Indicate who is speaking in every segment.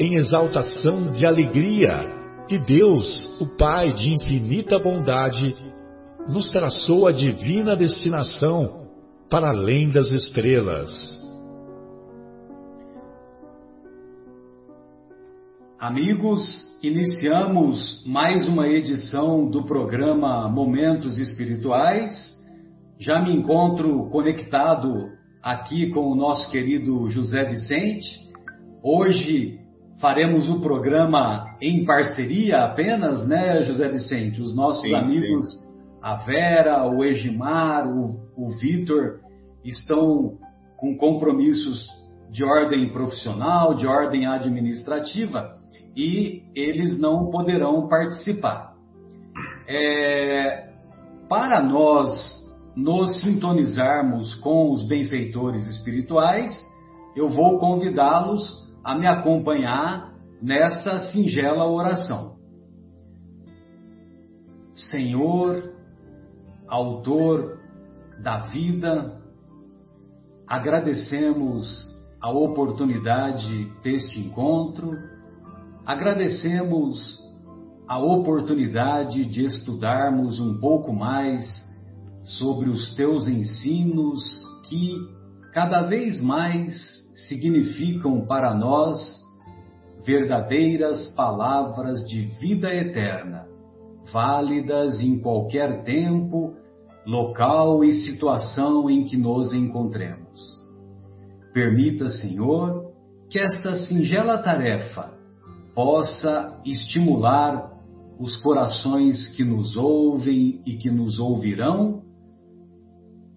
Speaker 1: em exaltação de alegria que Deus, o Pai de infinita bondade, nos traçou a divina destinação para além das estrelas.
Speaker 2: Amigos, iniciamos mais uma edição do programa Momentos Espirituais. Já me encontro conectado aqui com o nosso querido José Vicente. Hoje faremos o programa em parceria apenas, né, José Vicente? Os nossos sim, amigos, sim. a Vera, o Egimar, o, o Vitor, estão com compromissos de ordem profissional, de ordem administrativa, e eles não poderão participar. É, para nós nos sintonizarmos com os benfeitores espirituais, eu vou convidá-los a me acompanhar nessa singela oração. Senhor, Autor da vida, agradecemos a oportunidade deste encontro, agradecemos a oportunidade de estudarmos um pouco mais sobre os teus ensinos que cada vez mais significam para nós verdadeiras palavras de vida eterna, válidas em qualquer tempo, local e situação em que nos encontremos. Permita, Senhor, que esta singela tarefa possa estimular os corações que nos ouvem e que nos ouvirão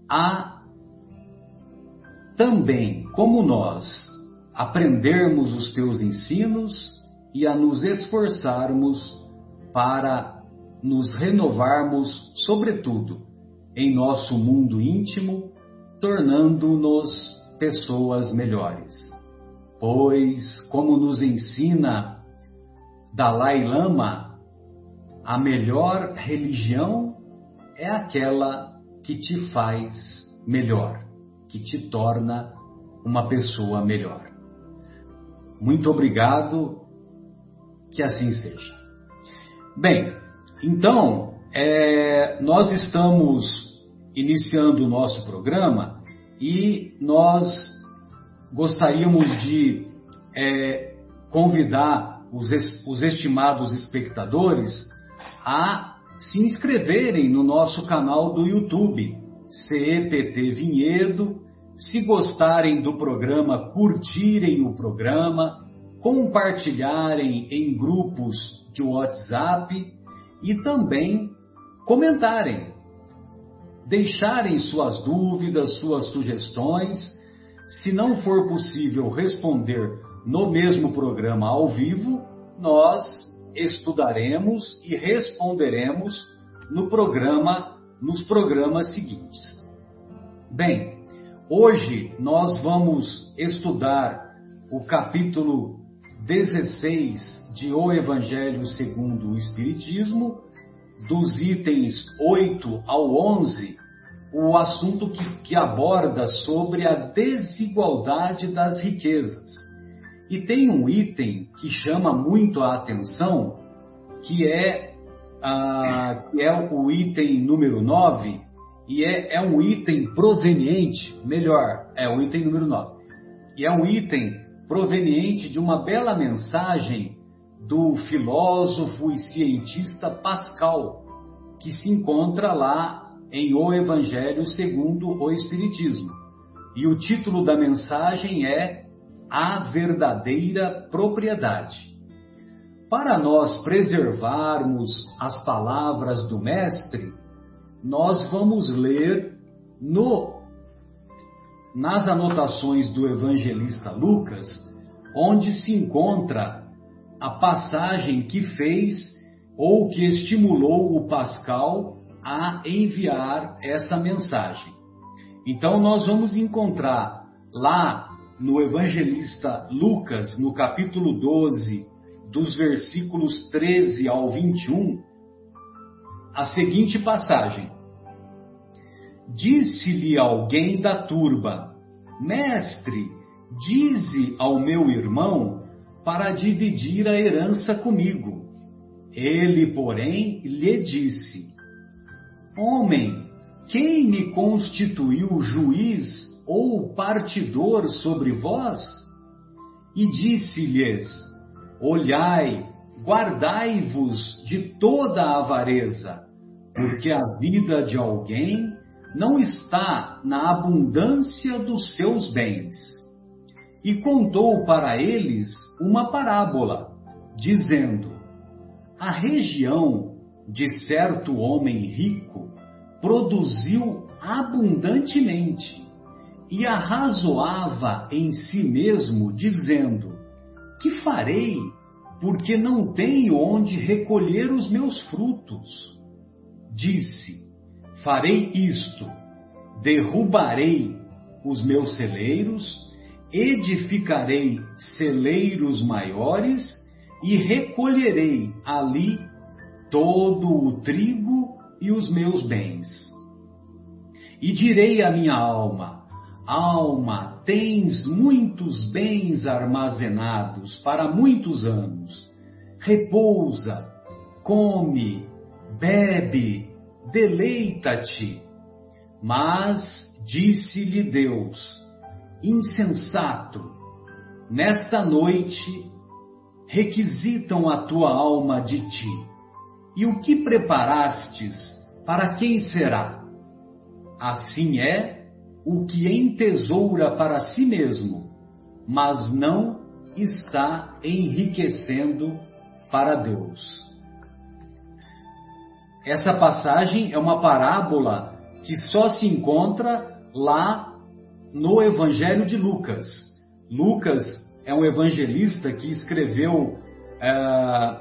Speaker 2: a também, como nós, aprendermos os teus ensinos e a nos esforçarmos para nos renovarmos, sobretudo, em nosso mundo íntimo, tornando-nos pessoas melhores. Pois, como nos ensina Dalai Lama, a melhor religião é aquela que te faz melhor que te torna uma pessoa melhor. Muito obrigado, que assim seja. Bem, então, é, nós estamos iniciando o nosso programa e nós gostaríamos de é, convidar os, os estimados espectadores a se inscreverem no nosso canal do YouTube, CEPT Vinhedo, se gostarem do programa, curtirem o programa, compartilharem em grupos de WhatsApp e também comentarem, deixarem suas dúvidas, suas sugestões. Se não for possível responder no mesmo programa ao vivo, nós estudaremos e responderemos no programa nos programas seguintes. Bem, Hoje nós vamos estudar o capítulo 16 de O Evangelho segundo o Espiritismo, dos itens 8 ao 11, o assunto que, que aborda sobre a desigualdade das riquezas. E tem um item que chama muito a atenção, que é, ah, que é o item número 9, e é, é um item proveniente, melhor, é o item número 9, e é um item proveniente de uma bela mensagem do filósofo e cientista Pascal, que se encontra lá em O Evangelho segundo o Espiritismo. E o título da mensagem é A Verdadeira Propriedade. Para nós preservarmos as palavras do Mestre, nós vamos ler no, nas anotações do evangelista Lucas, onde se encontra a passagem que fez ou que estimulou o Pascal a enviar essa mensagem. Então, nós vamos encontrar lá no evangelista Lucas, no capítulo 12, dos versículos 13 ao 21, a seguinte passagem: Disse-lhe alguém da turba: Mestre, dize ao meu irmão para dividir a herança comigo. Ele, porém, lhe disse: Homem, quem me constituiu juiz ou partidor sobre vós? E disse-lhes: Olhai, guardai-vos de toda a avareza, porque a vida de alguém não está na abundância dos seus bens. E contou para eles uma parábola, dizendo: A região de certo homem rico produziu abundantemente e arrazoava em si mesmo, dizendo: que farei, porque não tenho onde recolher os meus frutos? Disse: Farei isto: derrubarei os meus celeiros, edificarei celeiros maiores e recolherei ali todo o trigo e os meus bens. E direi à minha alma: Alma, tens muitos bens armazenados para muitos anos. Repousa, come, bebe, deleita-te. Mas disse-lhe Deus: Insensato, nesta noite requisitam a tua alma de ti. E o que preparastes, para quem será? Assim é o que entesoura para si mesmo, mas não está enriquecendo para Deus. Essa passagem é uma parábola que só se encontra lá no Evangelho de Lucas. Lucas é um evangelista que escreveu é,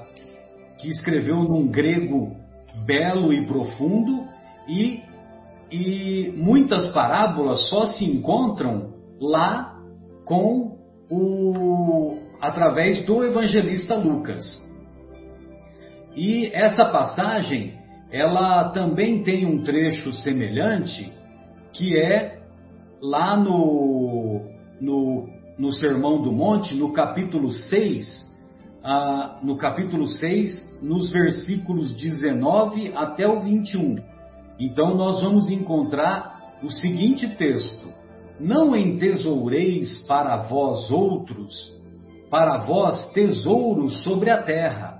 Speaker 2: que escreveu num grego belo e profundo e e muitas parábolas só se encontram lá com o através do evangelista Lucas. E essa passagem, ela também tem um trecho semelhante, que é lá no, no, no Sermão do Monte, no capítulo 6, ah, no capítulo 6, nos versículos 19 até o 21 então nós vamos encontrar o seguinte texto: Não entesoureis para vós outros, para vós tesouros sobre a terra,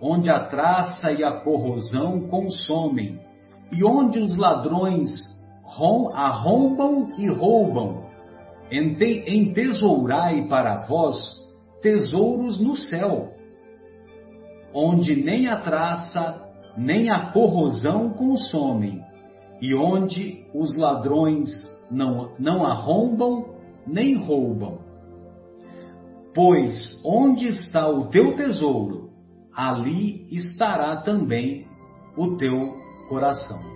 Speaker 2: onde a traça e a corrosão consomem, e onde os ladrões arrombam e roubam. Entesourai para vós tesouros no céu, onde nem a traça nem a corrosão consomem, e onde os ladrões não, não arrombam nem roubam. Pois onde está o teu tesouro, ali estará também o teu coração.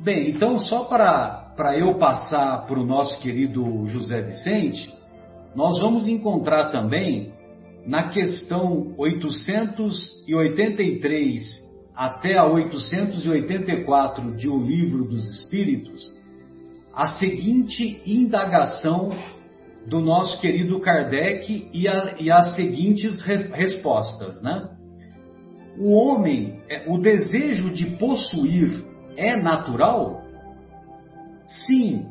Speaker 2: Bem, então só para, eu passar para o nosso querido José Vicente, nós vamos encontrar também na questão 883 até a 884 de O Livro dos Espíritos, a seguinte indagação do nosso querido Kardec e, a, e as seguintes re, respostas, né? O homem, é, o desejo de possuir é natural? Sim,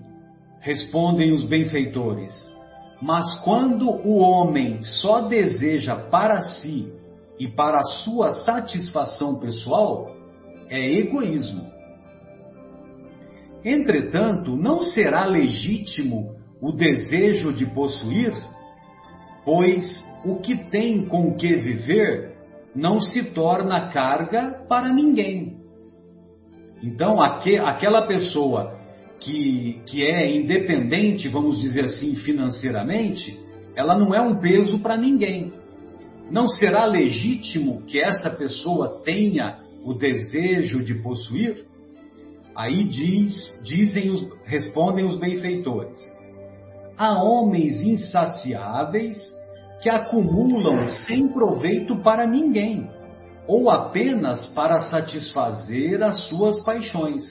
Speaker 2: respondem os benfeitores Mas quando o homem só deseja para si e para a sua satisfação pessoal, é egoísmo. Entretanto, não será legítimo o desejo de possuir, pois o que tem com que viver não se torna carga para ninguém. Então, aquela pessoa que, que é independente, vamos dizer assim, financeiramente, ela não é um peso para ninguém. Não será legítimo que essa pessoa tenha o desejo de possuir? Aí diz, dizem os, respondem os benfeitores. Há homens insaciáveis que acumulam sem proveito para ninguém, ou apenas para satisfazer as suas paixões.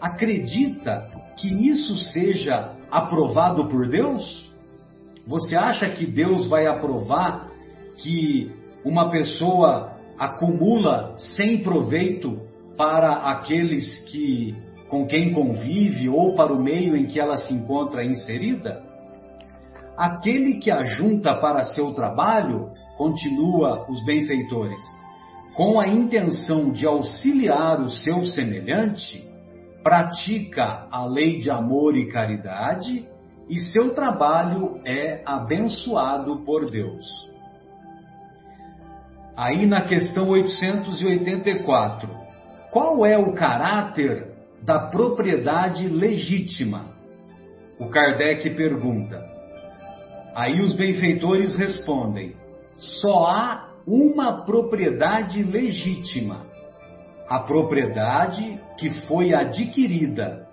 Speaker 2: Acredita que isso seja aprovado por Deus? Você acha que Deus vai aprovar que uma pessoa acumula sem proveito para aqueles que com quem convive ou para o meio em que ela se encontra inserida? Aquele que ajunta para seu trabalho, continua os benfeitores, com a intenção de auxiliar o seu semelhante, pratica a lei de amor e caridade e seu trabalho é abençoado por Deus. Aí na questão 884, qual é o caráter da propriedade legítima? O Kardec pergunta. Aí os benfeitores respondem: só há uma propriedade legítima, a propriedade que foi adquirida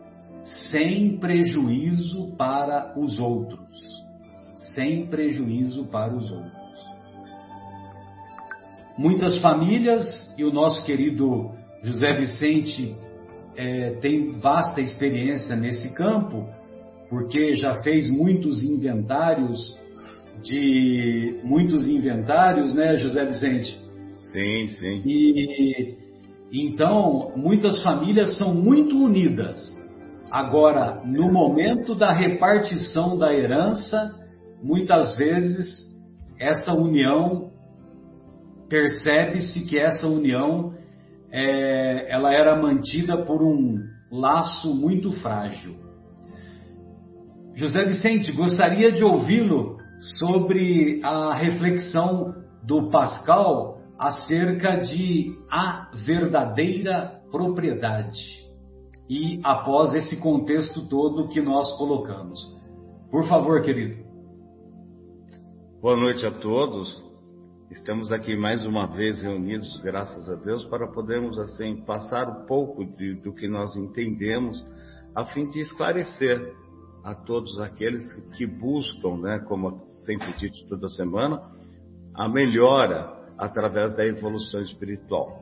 Speaker 2: sem prejuízo para os outros. Sem prejuízo para os outros. Muitas famílias, e o nosso querido José Vicente é, tem vasta experiência nesse campo, porque já fez muitos inventários de muitos inventários, né, José Vicente?
Speaker 3: Sim, sim.
Speaker 2: E então muitas famílias são muito unidas. Agora, no momento da repartição da herança, muitas vezes essa união percebe-se que essa união é, ela era mantida por um laço muito frágil. José Vicente, gostaria de ouvi-lo sobre a reflexão do Pascal acerca de a verdadeira propriedade. E após esse contexto todo que nós colocamos. Por favor, querido.
Speaker 3: Boa noite a todos. Estamos aqui mais uma vez reunidos, graças a Deus, para podermos assim passar um pouco de, do que nós entendemos, a fim de esclarecer a todos aqueles que buscam, né, como sempre dito toda semana, a melhora através da evolução espiritual.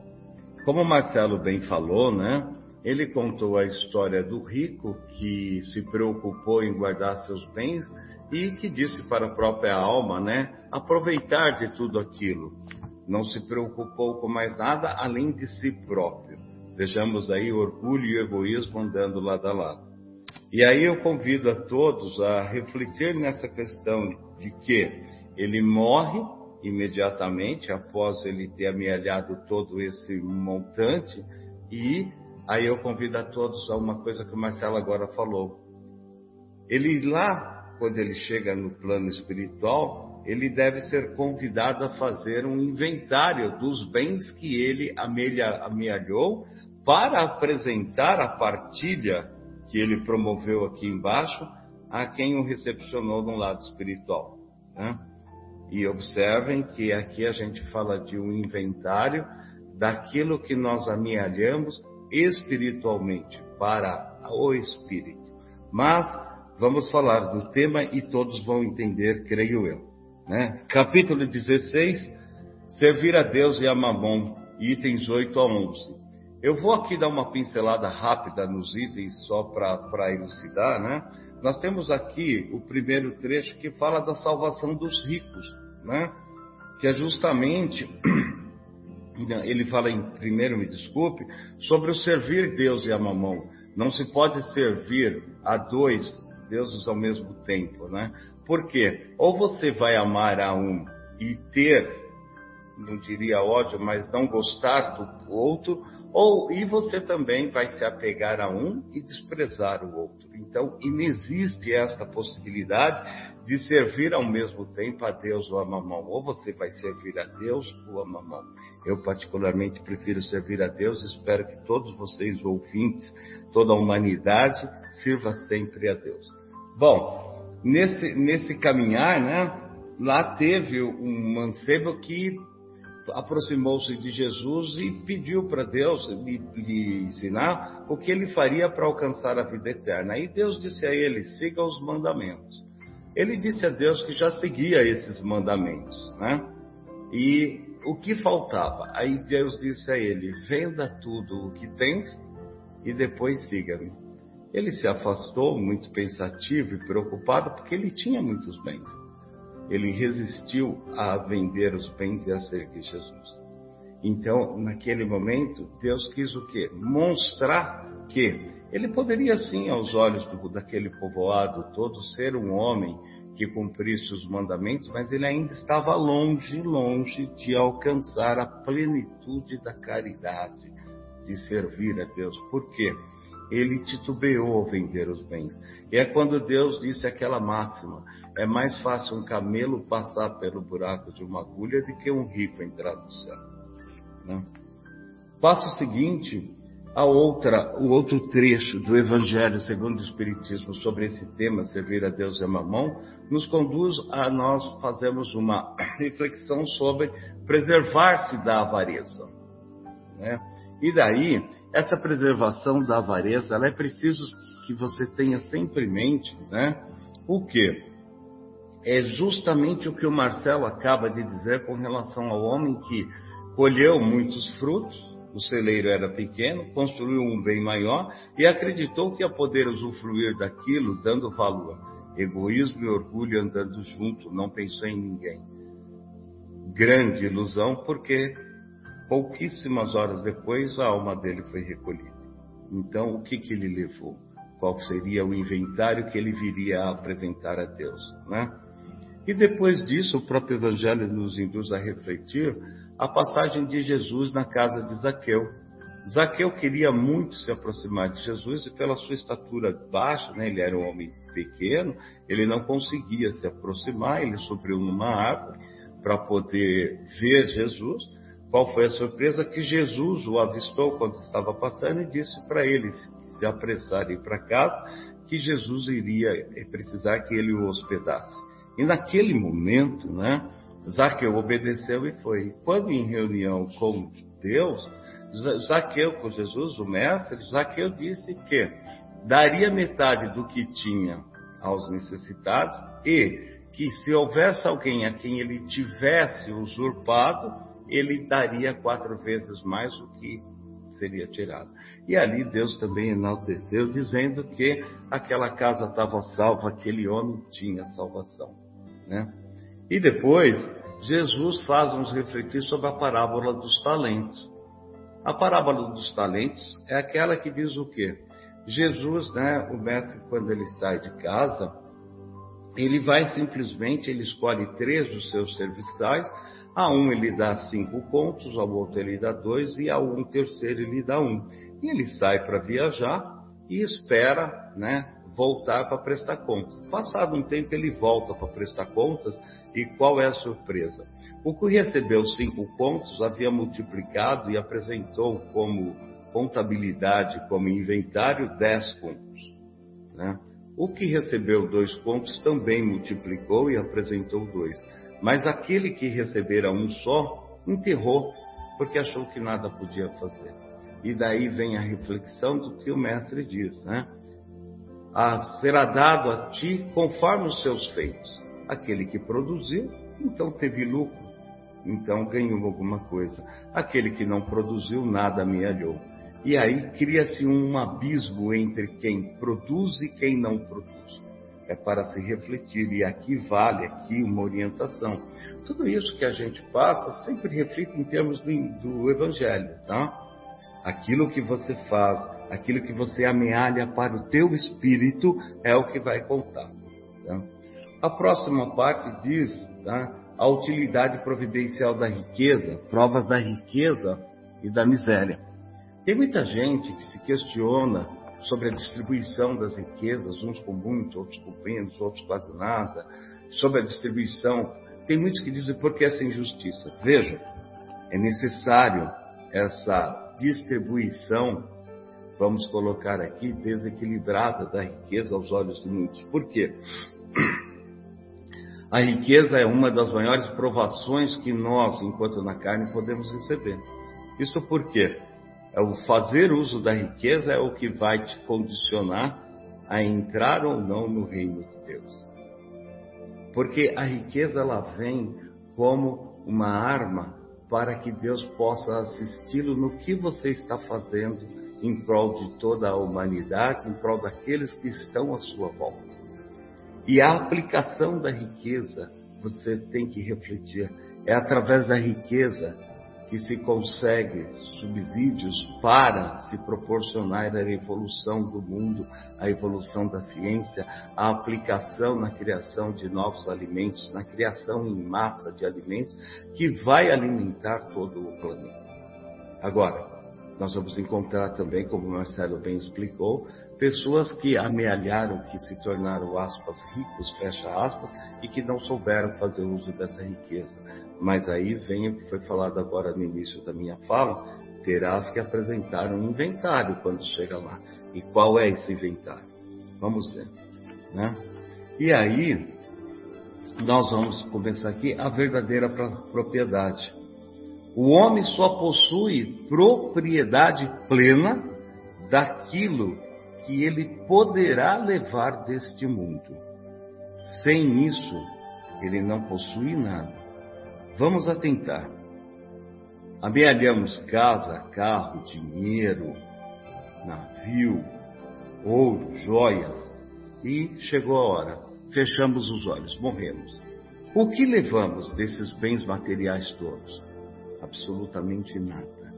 Speaker 3: Como Marcelo bem falou, né, ele contou a história do rico que se preocupou em guardar seus bens e que disse para a própria alma, né, aproveitar de tudo aquilo. Não se preocupou com mais nada além de si próprio. Vejamos aí orgulho e egoísmo andando lado a lado. E aí eu convido a todos a refletir nessa questão de que ele morre imediatamente após ele ter amealhado todo esse montante e aí eu convido a todos a uma coisa que o Marcelo agora falou. Ele lá quando ele chega no plano espiritual, ele deve ser convidado a fazer um inventário dos bens que ele amealhou para apresentar a partilha que ele promoveu aqui embaixo a quem o recepcionou no lado espiritual. Né? E observem que aqui a gente fala de um inventário daquilo que nós amealhamos espiritualmente para o espírito. Mas vamos falar do tema e todos vão entender, creio eu. Né? Capítulo 16, Servir a Deus e a Mamon, itens 8 a 11. Eu vou aqui dar uma pincelada rápida nos itens só para elucidar, né? Nós temos aqui o primeiro trecho que fala da salvação dos ricos, né? Que é justamente, ele fala em primeiro, me desculpe, sobre o servir Deus e a mamão. Não se pode servir a dois deuses ao mesmo tempo, né? Porque ou você vai amar a um e ter, não diria ódio, mas não gostar do outro, ou e você também vai se apegar a um e desprezar o outro. Então, inexiste esta possibilidade de servir ao mesmo tempo a Deus ou a mamão. Ou você vai servir a Deus ou a mamão. Eu particularmente prefiro servir a Deus. Espero que todos vocês ouvintes, toda a humanidade, sirva sempre a Deus. Bom, nesse nesse caminhar, né? Lá teve um mancebo que aproximou-se de Jesus e pediu para Deus lhe, lhe, ensinar o que ele faria para alcançar a vida eterna. E Deus disse a ele: siga os mandamentos. Ele disse a Deus que já seguia esses mandamentos, né? E o que faltava? Aí Deus disse a ele: venda tudo o que tens e depois siga-me. Ele se afastou, muito pensativo e preocupado, porque ele tinha muitos bens ele resistiu a vender os bens e a servir Jesus. Então, naquele momento, Deus quis o quê? Mostrar que ele poderia sim, aos olhos do, daquele povoado todo, ser um homem que cumprisse os mandamentos, mas ele ainda estava longe, longe de alcançar a plenitude da caridade, de servir a Deus. Por quê? Ele titubeou ao vender os bens. E é quando Deus disse aquela máxima: é mais fácil um camelo passar pelo buraco de uma agulha do que um rico entrar no céu. Né? Passo seguinte, a outra, o outro trecho do Evangelho segundo o Espiritismo sobre esse tema, servir a Deus é mamão, nos conduz a nós fazermos uma reflexão sobre preservar-se da avareza. Né? E daí, essa preservação da avareza, ela é preciso que você tenha sempre em mente, né? O que? É justamente o que o Marcelo acaba de dizer com relação ao homem que colheu muitos frutos, o celeiro era pequeno, construiu um bem maior e acreditou que ia poder usufruir daquilo dando valor. Egoísmo e orgulho andando junto, não pensou em ninguém. Grande ilusão, porque pouquíssimas horas depois, a alma dele foi recolhida. Então, o que, que ele levou? Qual seria o inventário que ele viria a apresentar a Deus? Né? E depois disso, o próprio Evangelho nos induz a refletir a passagem de Jesus na casa de Zaqueu. Zaqueu queria muito se aproximar de Jesus e, pela sua estatura baixa, né, ele era um homem pequeno, ele não conseguia se aproximar, ele subiu numa árvore para poder ver Jesus qual foi a surpresa? Que Jesus o avistou quando estava passando e disse para ele se apressar e ir para casa, que Jesus iria precisar que ele o hospedasse. E naquele momento, né, Zaqueu obedeceu e foi. Quando em reunião com Deus, Zaqueu com Jesus, o mestre, Zaqueu disse que daria metade do que tinha aos necessitados e que se houvesse alguém a quem ele tivesse usurpado, ele daria quatro vezes mais o que seria tirado. E ali Deus também enalteceu, dizendo que aquela casa estava salva, aquele homem tinha salvação. Né? E depois, Jesus faz-nos refletir sobre a parábola dos talentos. A parábola dos talentos é aquela que diz o quê? Jesus, né, o mestre, quando ele sai de casa, ele vai simplesmente, ele escolhe três dos seus serviçais a um ele dá cinco contos, ao outro ele dá dois e a um terceiro ele dá um. E ele sai para viajar e espera, né, voltar para prestar contas. Passado um tempo ele volta para prestar contas e qual é a surpresa? O que recebeu cinco contos havia multiplicado e apresentou como contabilidade, como inventário, dez contos. Né? O que recebeu dois contos também multiplicou e apresentou dois. Mas aquele que recebera um só, enterrou, porque achou que nada podia fazer. E daí vem a reflexão do que o mestre diz, né? Ah, será dado a ti conforme os seus feitos. Aquele que produziu, então teve lucro, então ganhou alguma coisa. Aquele que não produziu, nada amealhou. E aí cria-se um abismo entre quem produz e quem não produz é para se refletir, e aqui vale aqui uma orientação. Tudo isso que a gente passa sempre reflete em termos do, do Evangelho, tá? Aquilo que você faz Aquilo que você amealha para o teu espírito é o que vai contar. Tá? A próxima parte diz tá? a utilidade providencial da riqueza, provas da riqueza e da miséria. Tem muita gente que se questiona sobre a distribuição das riquezas, uns com muito, outros com menos, outros quase nada, sobre a distribuição. Tem muitos que dizem por que essa injustiça? Veja, é necessário essa distribuição, vamos colocar aqui, desequilibrada da riqueza aos olhos de muitos. Por quê? A riqueza é uma das maiores provações que nós, enquanto na carne, podemos receber. Isso por quê? É o fazer uso da riqueza é o que vai te condicionar a entrar ou não no reino de Deus. Porque a riqueza ela vem como uma arma para que Deus possa assisti-lo no que você está fazendo em prol de toda a humanidade, em prol daqueles que estão à sua volta. E a aplicação da riqueza, você tem que refletir, é através da riqueza que se consegue subsídios para se proporcionar a evolução do mundo, a evolução da ciência, a aplicação na criação de novos alimentos, na criação em massa de alimentos que vai alimentar todo o planeta. Agora, nós vamos encontrar também, como o Marcelo bem explicou, pessoas que amealharam, que se tornaram aspas ricos, fecha aspas, e que não souberam fazer uso dessa riqueza. Mas aí vem o que foi falado agora no início da minha fala, terás que apresentar um inventário quando chega lá. E qual é esse inventário? Vamos ver, né? E aí nós vamos começar aqui a verdadeira propriedade. O homem só possui propriedade plena daquilo que ele poderá levar deste mundo. Sem isso, ele não possui nada. Vamos atentar. Amealhamos casa, carro, dinheiro, navio, ouro, joias, e chegou a hora. Fechamos os olhos, morremos. O que levamos desses bens materiais todos? absolutamente nada.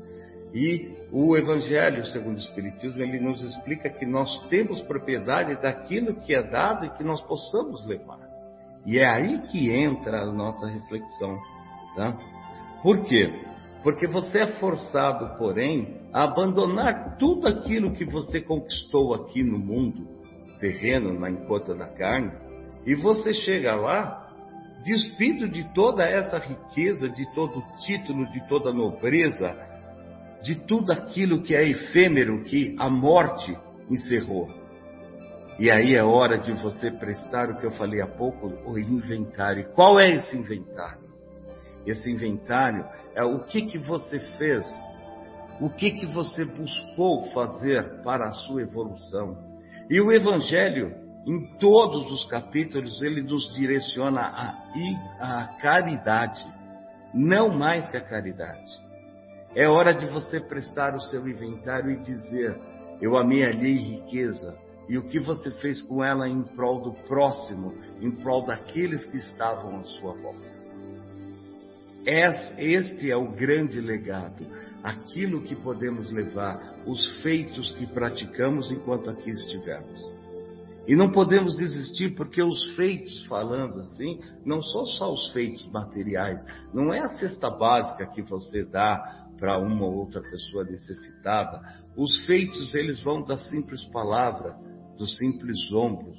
Speaker 3: E o Evangelho, segundo o Espiritismo, ele nos explica que nós temos propriedade daquilo que é dado e que nós possamos levar. E é aí que entra a nossa reflexão. Tá? Por quê? Porque você é forçado, porém, a abandonar tudo aquilo que você conquistou aqui no mundo terreno, na encosta da carne, e você chega lá despido de toda essa riqueza, de todo título, de toda a nobreza, de tudo aquilo que é efêmero, que a morte encerrou. E aí é hora de você prestar o que eu falei há pouco, o inventário. Qual é esse inventário? Esse inventário é o que que você fez, o que que você buscou fazer para a sua evolução. E o evangelho em todos os capítulos, ele nos direciona a, a caridade, não mais que a caridade. É hora de você prestar o seu inventário e dizer: Eu amealhei riqueza, e o que você fez com ela em prol do próximo, em prol daqueles que estavam à sua volta. Este é o grande legado, aquilo que podemos levar, os feitos que praticamos enquanto aqui estivermos. E não podemos desistir porque os feitos, falando assim, não são só os feitos materiais, não é a cesta básica que você dá para uma ou outra pessoa necessitada. Os feitos, eles vão da simples palavra, do simples ombro,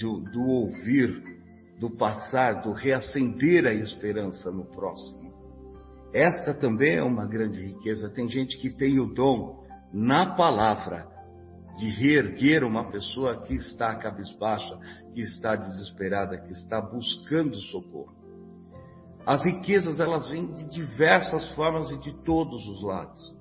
Speaker 3: do, do ouvir, do passar, do reacender a esperança no próximo. Esta também é uma grande riqueza. Tem gente que tem o dom na palavra de reerguer uma pessoa que está cabisbaixa, que está desesperada, que está buscando socorro. As riquezas elas vêm de diversas formas e de todos os lados.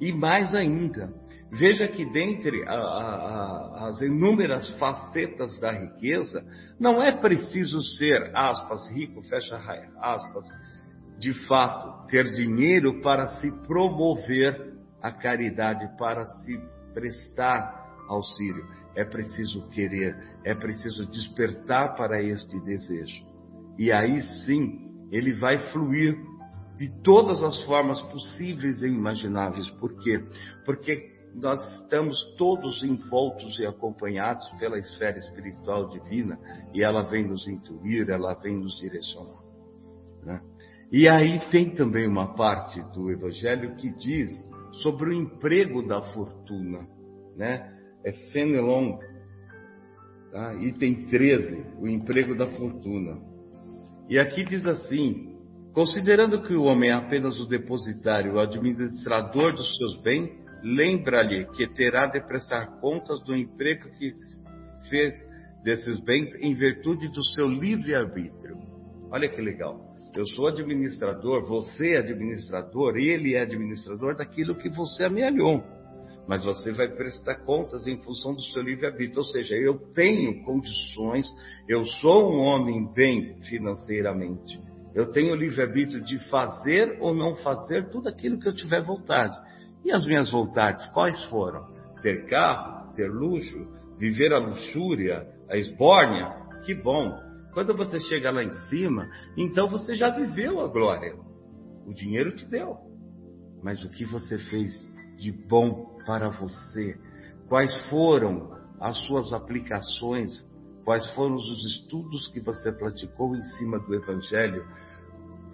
Speaker 3: E mais ainda, veja que dentre a, a, as inúmeras facetas da riqueza, não é preciso ser, aspas, rico, fecha aspas, de fato, ter dinheiro para se promover a caridade, para se prestar auxílio, é preciso querer, é preciso despertar para este desejo. E aí sim, ele vai fluir de todas as formas possíveis e imagináveis. Por quê? Porque nós estamos todos envoltos e acompanhados pela esfera espiritual divina e ela vem nos intuir, ela vem nos direcionar. Né? E aí tem também uma parte do Evangelho que diz sobre o emprego da fortuna, né? É Fenelon, tá? item 13, o emprego da fortuna. E aqui diz assim: considerando que o homem é apenas o depositário, o administrador dos seus bens, lembra-lhe que terá de prestar contas do emprego que fez desses bens em virtude do seu livre-arbítrio. Olha que legal. Eu sou administrador, você é administrador, ele é administrador daquilo que você amealhou. Mas você vai prestar contas em função do seu livre-arbítrio. Ou seja, eu tenho condições, eu sou um homem bem financeiramente. Eu tenho livre-arbítrio de fazer ou não fazer tudo aquilo que eu tiver vontade. E as minhas vontades, quais foram? Ter carro, ter luxo, viver a luxúria, a esbórnia? Que bom! Quando você chega lá em cima, então você já viveu a glória. O dinheiro te deu. Mas o que você fez de bom para você? Quais foram as suas aplicações? Quais foram os estudos que você praticou em cima do Evangelho?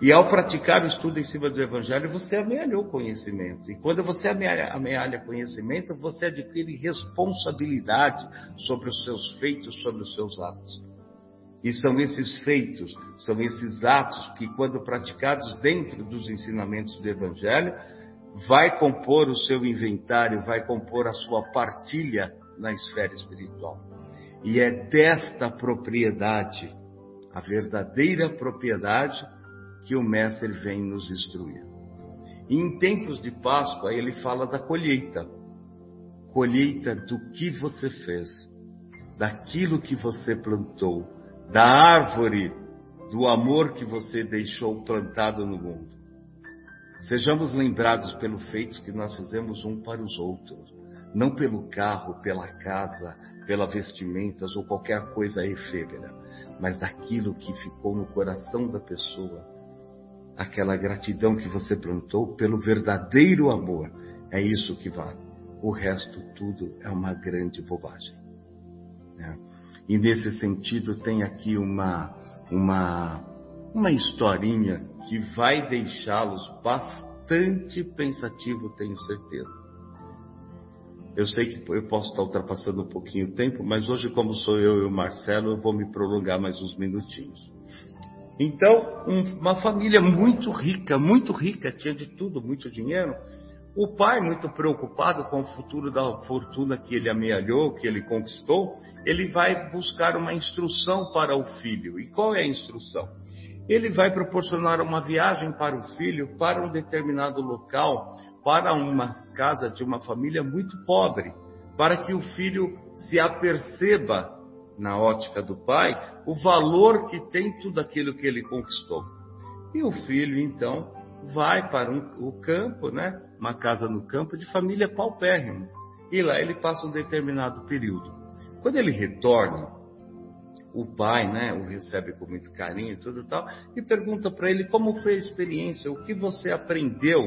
Speaker 3: E ao praticar o estudo em cima do Evangelho, você amealhou conhecimento. E quando você amealha, amealha conhecimento, você adquire responsabilidade sobre os seus feitos, sobre os seus atos. E são esses feitos, são esses atos que, quando praticados dentro dos ensinamentos do Evangelho, vai compor o seu inventário, vai compor a sua partilha na esfera espiritual. E é desta propriedade, a verdadeira propriedade, que o Mestre vem nos instruir. E em tempos de Páscoa, ele fala da colheita colheita do que você fez, daquilo que você plantou da árvore do amor que você deixou plantado no mundo. Sejamos lembrados pelo feito que nós fizemos um para os outros, não pelo carro, pela casa, pela vestimentas ou qualquer coisa efêmera, mas daquilo que ficou no coração da pessoa, aquela gratidão que você plantou pelo verdadeiro amor. É isso que vale. O resto tudo é uma grande bobagem. Né? E nesse sentido tem aqui uma, uma, uma historinha que vai deixá-los bastante pensativo, tenho certeza. Eu sei que eu posso estar ultrapassando um pouquinho o tempo, mas hoje, como sou eu e o Marcelo, eu vou me prolongar mais uns minutinhos. Então, um, uma família muito rica, muito rica, tinha de tudo, muito dinheiro, o pai, muito preocupado com o futuro da fortuna que ele amealhou, que ele conquistou, ele vai buscar uma instrução para o filho. E qual é a instrução? Ele vai proporcionar uma viagem para o filho para um determinado local, para uma casa de uma família muito pobre, para que o filho se aperceba, na ótica do pai, o valor que tem tudo aquilo que ele conquistou. E o filho, então, vai para um, o campo, né? Uma casa no campo de família paupérrima. E lá ele passa um determinado período. Quando ele retorna, o pai, né, o recebe com muito carinho e tudo tal, e pergunta para ele como foi a experiência, o que você aprendeu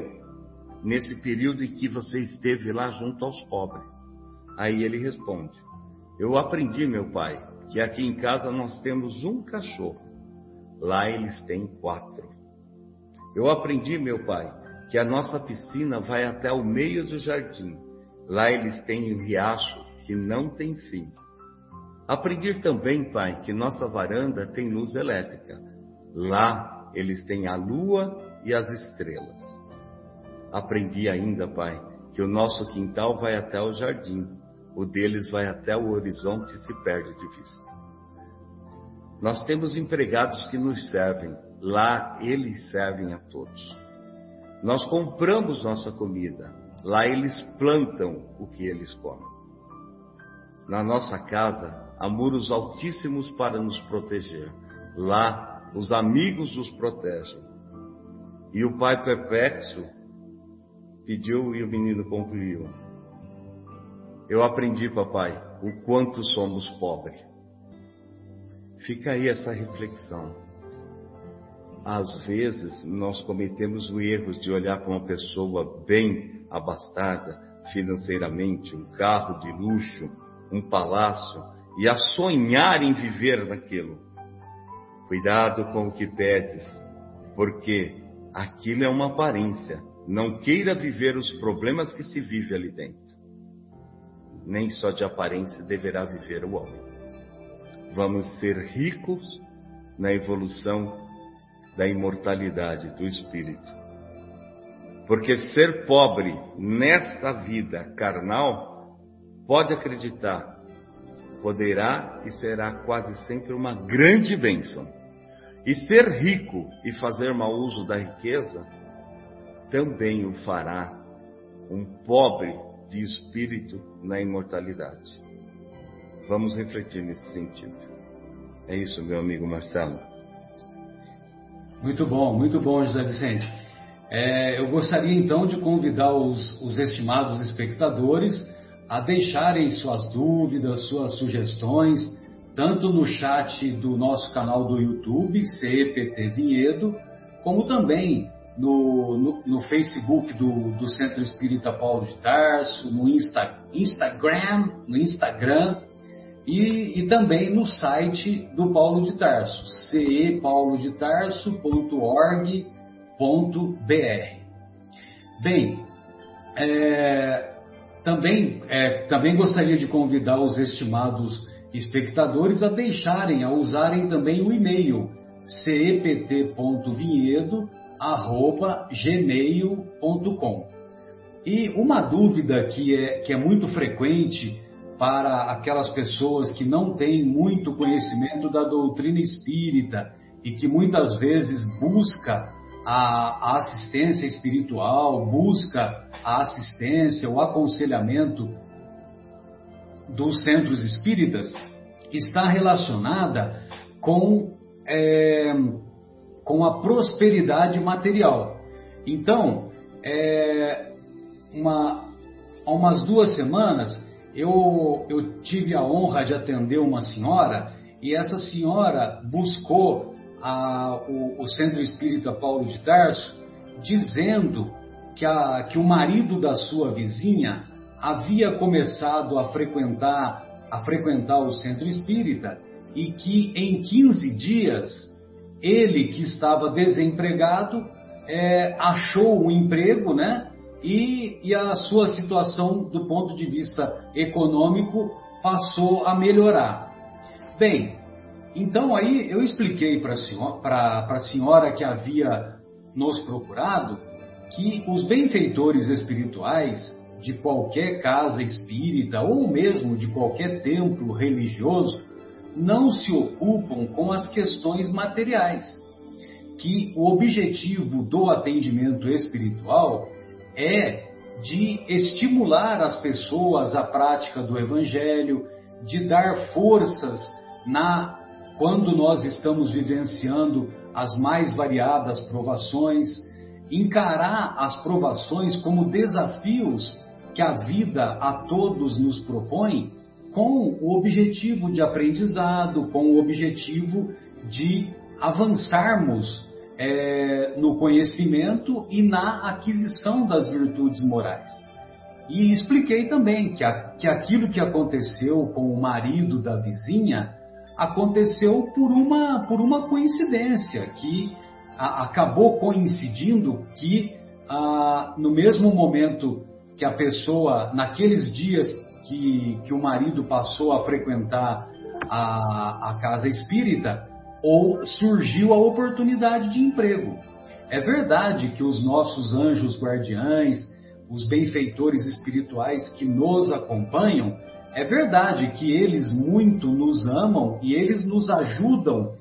Speaker 3: nesse período em que você esteve lá junto aos pobres. Aí ele responde: Eu aprendi, meu pai, que aqui em casa nós temos um cachorro. Lá eles têm quatro. Eu aprendi, meu pai, que a nossa piscina vai até o meio do jardim. Lá eles têm um riacho que não tem fim. Aprendi também, pai, que nossa varanda tem luz elétrica. Lá eles têm a lua e as estrelas. Aprendi ainda, pai, que o nosso quintal vai até o jardim, o deles vai até o horizonte e se perde de vista. Nós temos empregados que nos servem, Lá eles servem a todos. Nós compramos nossa comida. Lá eles plantam o que eles comem. Na nossa casa há muros altíssimos para nos proteger. Lá os amigos nos protegem. E o pai perplexo pediu e o menino concluiu. Eu aprendi, papai, o quanto somos pobres. Fica aí essa reflexão. Às vezes nós cometemos o erro de olhar para uma pessoa bem abastada, financeiramente, um carro de luxo, um palácio, e a sonhar em viver naquilo. Cuidado com o que pedes, porque aquilo é uma aparência. Não queira viver os problemas que se vive ali dentro. Nem só de aparência deverá viver o homem. Vamos ser ricos na evolução da imortalidade do espírito. Porque ser pobre nesta vida carnal, pode acreditar, poderá e será quase sempre uma grande bênção. E ser rico e fazer mau uso da riqueza também o fará um pobre de espírito na imortalidade. Vamos refletir nesse sentido. É isso, meu amigo Marcelo.
Speaker 2: Muito bom, muito bom, José Vicente. É, eu gostaria então de convidar os, os estimados espectadores a deixarem suas dúvidas, suas sugestões, tanto no chat do nosso canal do YouTube, CEPT Vinhedo, como também no, no, no Facebook do, do, Centro Espírita Paulo de Tarso, no Insta, Instagram, no Instagram e, e, também no site do Paulo de Tarso, cepaulodetarso.org.br. Bem, é, também, é, também gostaria de convidar os estimados espectadores a deixarem, a usarem também o e-mail cept.vinhedo.gmail.com. E uma dúvida que é, que é muito frequente para aquelas pessoas que não têm muito conhecimento da doutrina espírita e que muitas vezes busca a, a assistência espiritual, busca a assistência, o aconselhamento dos centros espíritas, está relacionada com, é, com a prosperidade material. Então, é, uma, há umas duas semanas, eu, eu tive a honra de atender uma senhora e essa senhora buscou a, o, o, Centro Espírita Paulo de Tarso, dizendo que, a, que o marido da sua vizinha havia começado a frequentar, a frequentar o Centro Espírita e que em 15 dias ele que estava desempregado é, achou um emprego, né? E, e a sua situação do ponto de vista econômico passou a melhorar. Bem, então aí eu expliquei para a senhora, que havia nos procurado que os benfeitores espirituais de qualquer casa espírita ou mesmo de qualquer templo religioso não se ocupam com as questões materiais, que o objetivo do atendimento espiritual é de estimular as pessoas à prática do evangelho, de dar forças na quando nós estamos vivenciando as mais variadas provações, encarar as provações como desafios que a vida a todos nos propõe, com o objetivo de aprendizado, com o objetivo de avançarmos é, no conhecimento e na aquisição das virtudes morais. E expliquei também que, a, que aquilo que aconteceu com o marido da vizinha aconteceu por uma, por uma coincidência, que a, acabou coincidindo que a, no mesmo momento que a pessoa, naqueles dias que, que o marido passou a frequentar a, a casa espírita, ou surgiu a oportunidade de emprego. É verdade que os nossos anjos guardiães, os benfeitores espirituais que nos acompanham, é verdade que eles muito nos amam e eles nos ajudam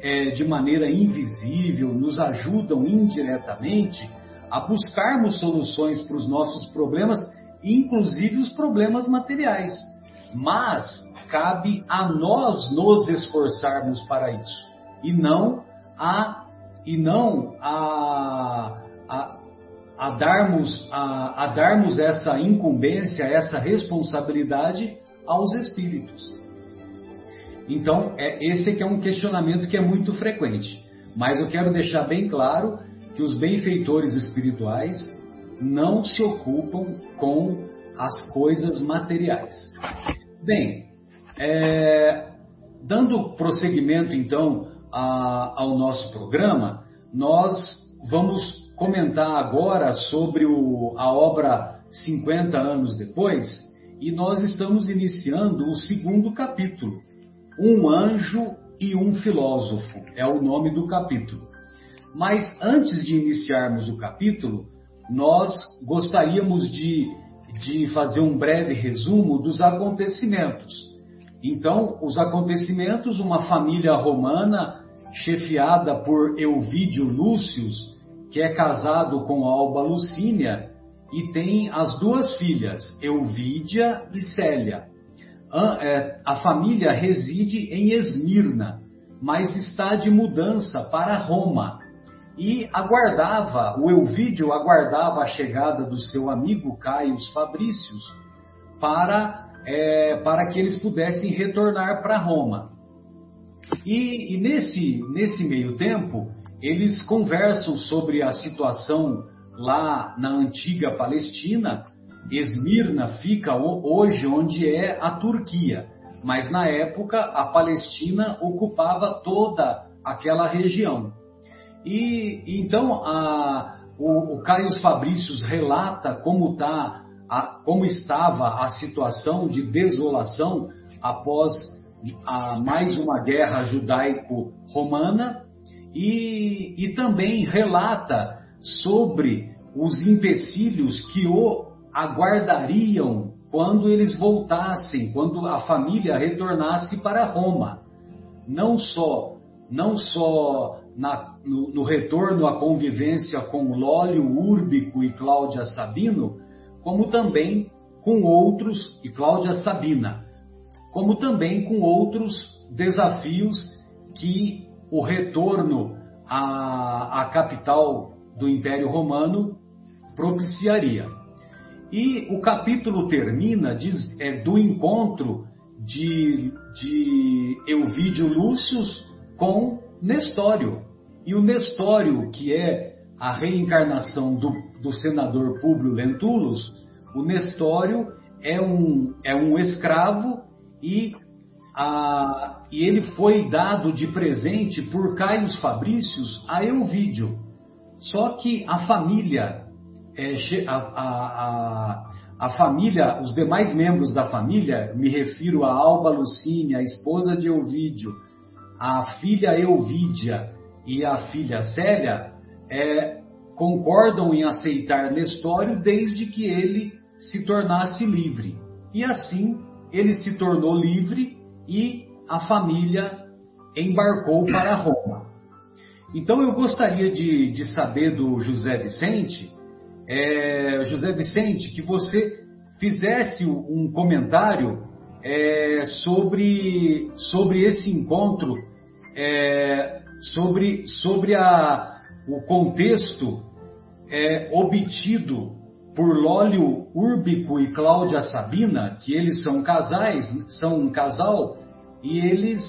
Speaker 2: é, de maneira invisível, nos ajudam indiretamente a buscarmos soluções para os nossos problemas, inclusive os problemas materiais. Mas cabe a nós nos esforçarmos para isso e não a e não a, a, a darmos a, a darmos essa incumbência, essa responsabilidade aos espíritos. Então, é, esse que é um questionamento que é muito frequente. Mas eu quero deixar bem claro que os benfeitores espirituais não se ocupam com as coisas materiais. Bem, é, dando prosseguimento então a, ao nosso programa, nós vamos comentar agora sobre o, a obra 50 anos depois e nós estamos iniciando o segundo capítulo, Um Anjo e um Filósofo, é o nome do capítulo. Mas antes de iniciarmos o capítulo, nós gostaríamos de, de fazer um breve resumo dos acontecimentos. Então, os acontecimentos, uma família romana chefiada por Euvídio Lúcius, que é casado com Alba Lucínia e tem as duas filhas, Euvídia e Célia. É, a família reside em Esmirna, mas está de mudança para Roma e aguardava, o Elvídio aguardava a chegada do seu amigo Caio Fabrícios para, é, para que eles pudessem retornar para Roma. E, e nesse, nesse meio tempo, eles conversam sobre a situação lá na antiga Palestina. Esmirna fica hoje onde é a Turquia, mas na época a Palestina ocupava toda aquela região. E então a, o, o Caio Fabrícios relata como, tá, a, como estava a situação de desolação após a, mais uma guerra judaico-romana e, e também relata sobre os empecilhos que o aguardariam quando eles voltassem, quando a família retornasse para Roma. Não só, não só na, no, no, retorno à convivência com Lólio Úrbico e Cláudia Sabino, como também com outros, e Cláudia Sabina, como também com outros desafios que o retorno à, à capital do Império Romano propiciaria. E o capítulo termina diz, é, do encontro de, de Euvídio Lúcius com Nestório. E o Nestório, que é a reencarnação do, do senador Públio Lentulus, o Nestório é um, é um escravo e a, e ele foi dado de presente por Caio Fabrícios a Elvídio. Só que a família, é, a, a, a, família, os demais membros da família, me refiro a Alba Lucínia, a esposa de Elvídio, a filha Elvídia e a filha Célia, é, concordam em aceitar Nestório desde que ele se tornasse livre. E assim ele se tornou livre e a família embarcou para Roma. Então eu gostaria de, de saber do José Vicente, é, José Vicente, que você fizesse um comentário é, sobre, sobre esse encontro, é, sobre, sobre a, o contexto é, obtido por Lólio Úrbico e Cláudia Sabina, que eles são casais, são um casal, e eles,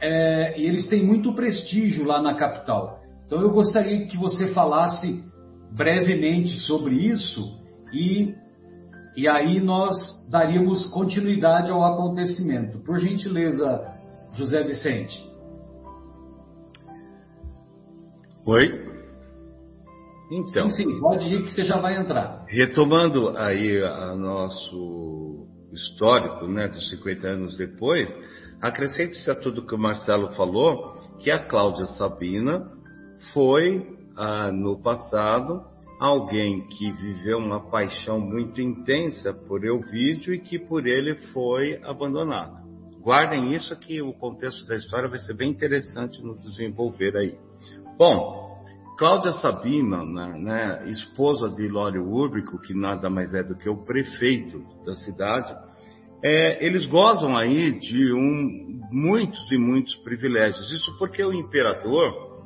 Speaker 2: é, e eles têm muito prestígio lá na capital. Então eu gostaria que você falasse brevemente sobre isso e, e aí nós daríamos continuidade ao acontecimento. Por gentileza, José Vicente.
Speaker 3: Oi, então,
Speaker 2: sim, sim, pode ir que você já vai entrar.
Speaker 3: Retomando aí o nosso histórico, né, dos 50 anos depois, acrescente-se a tudo que o Marcelo falou, que a Cláudia Sabina foi, ah, no passado, alguém que viveu uma paixão muito intensa por Euvídio e que por ele foi abandonada. Guardem isso que o contexto da história vai ser bem interessante no desenvolver aí. Bom, Cláudia Sabina, né, né, esposa de Lório Úrbico, que nada mais é do que o prefeito da cidade, é, eles gozam aí de um, muitos e muitos privilégios. Isso porque o imperador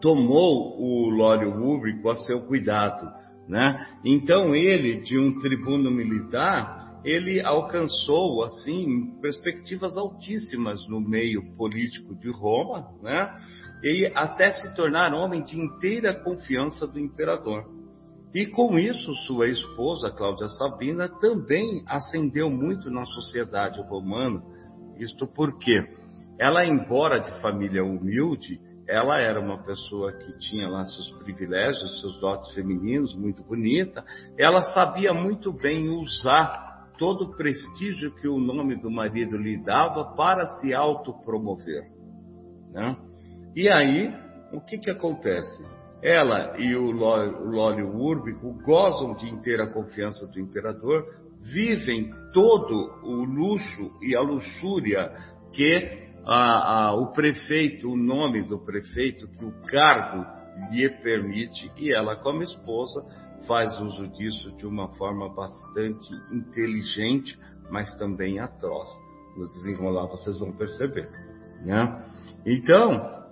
Speaker 3: tomou o Lório Úrbico a seu cuidado. Né? Então ele, de um tribuno militar, ele alcançou assim perspectivas altíssimas no meio político de Roma, né? E até se tornar homem de inteira confiança do imperador. E com isso, sua esposa, Cláudia Sabina, também ascendeu muito na sociedade romana. Isto porque ela, embora de família humilde, ela era uma pessoa que tinha lá seus privilégios, seus dotes femininos, muito bonita. Ela sabia muito bem usar todo o prestígio que o nome do marido lhe dava para se autopromover. Né? E aí, o que, que acontece? Ela e o Lólio Úrbico gozam de inteira confiança do imperador, vivem todo o luxo e a luxúria que a, a, o prefeito, o nome do prefeito, que o cargo lhe permite, e ela, como esposa, faz uso disso de uma forma bastante inteligente, mas também atroz. No desenrolar vocês vão perceber. Né? Então,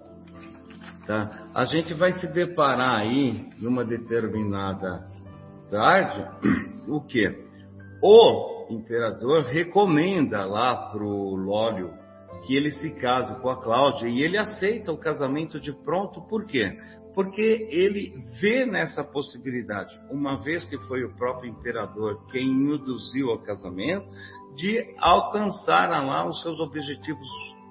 Speaker 3: Tá? A gente vai se deparar aí, numa determinada tarde, o que? O imperador recomenda lá para o Lólio que ele se case com a Cláudia e ele aceita o casamento de pronto, por quê? Porque ele vê nessa possibilidade, uma vez que foi o próprio imperador quem induziu ao casamento, de alcançar lá os seus objetivos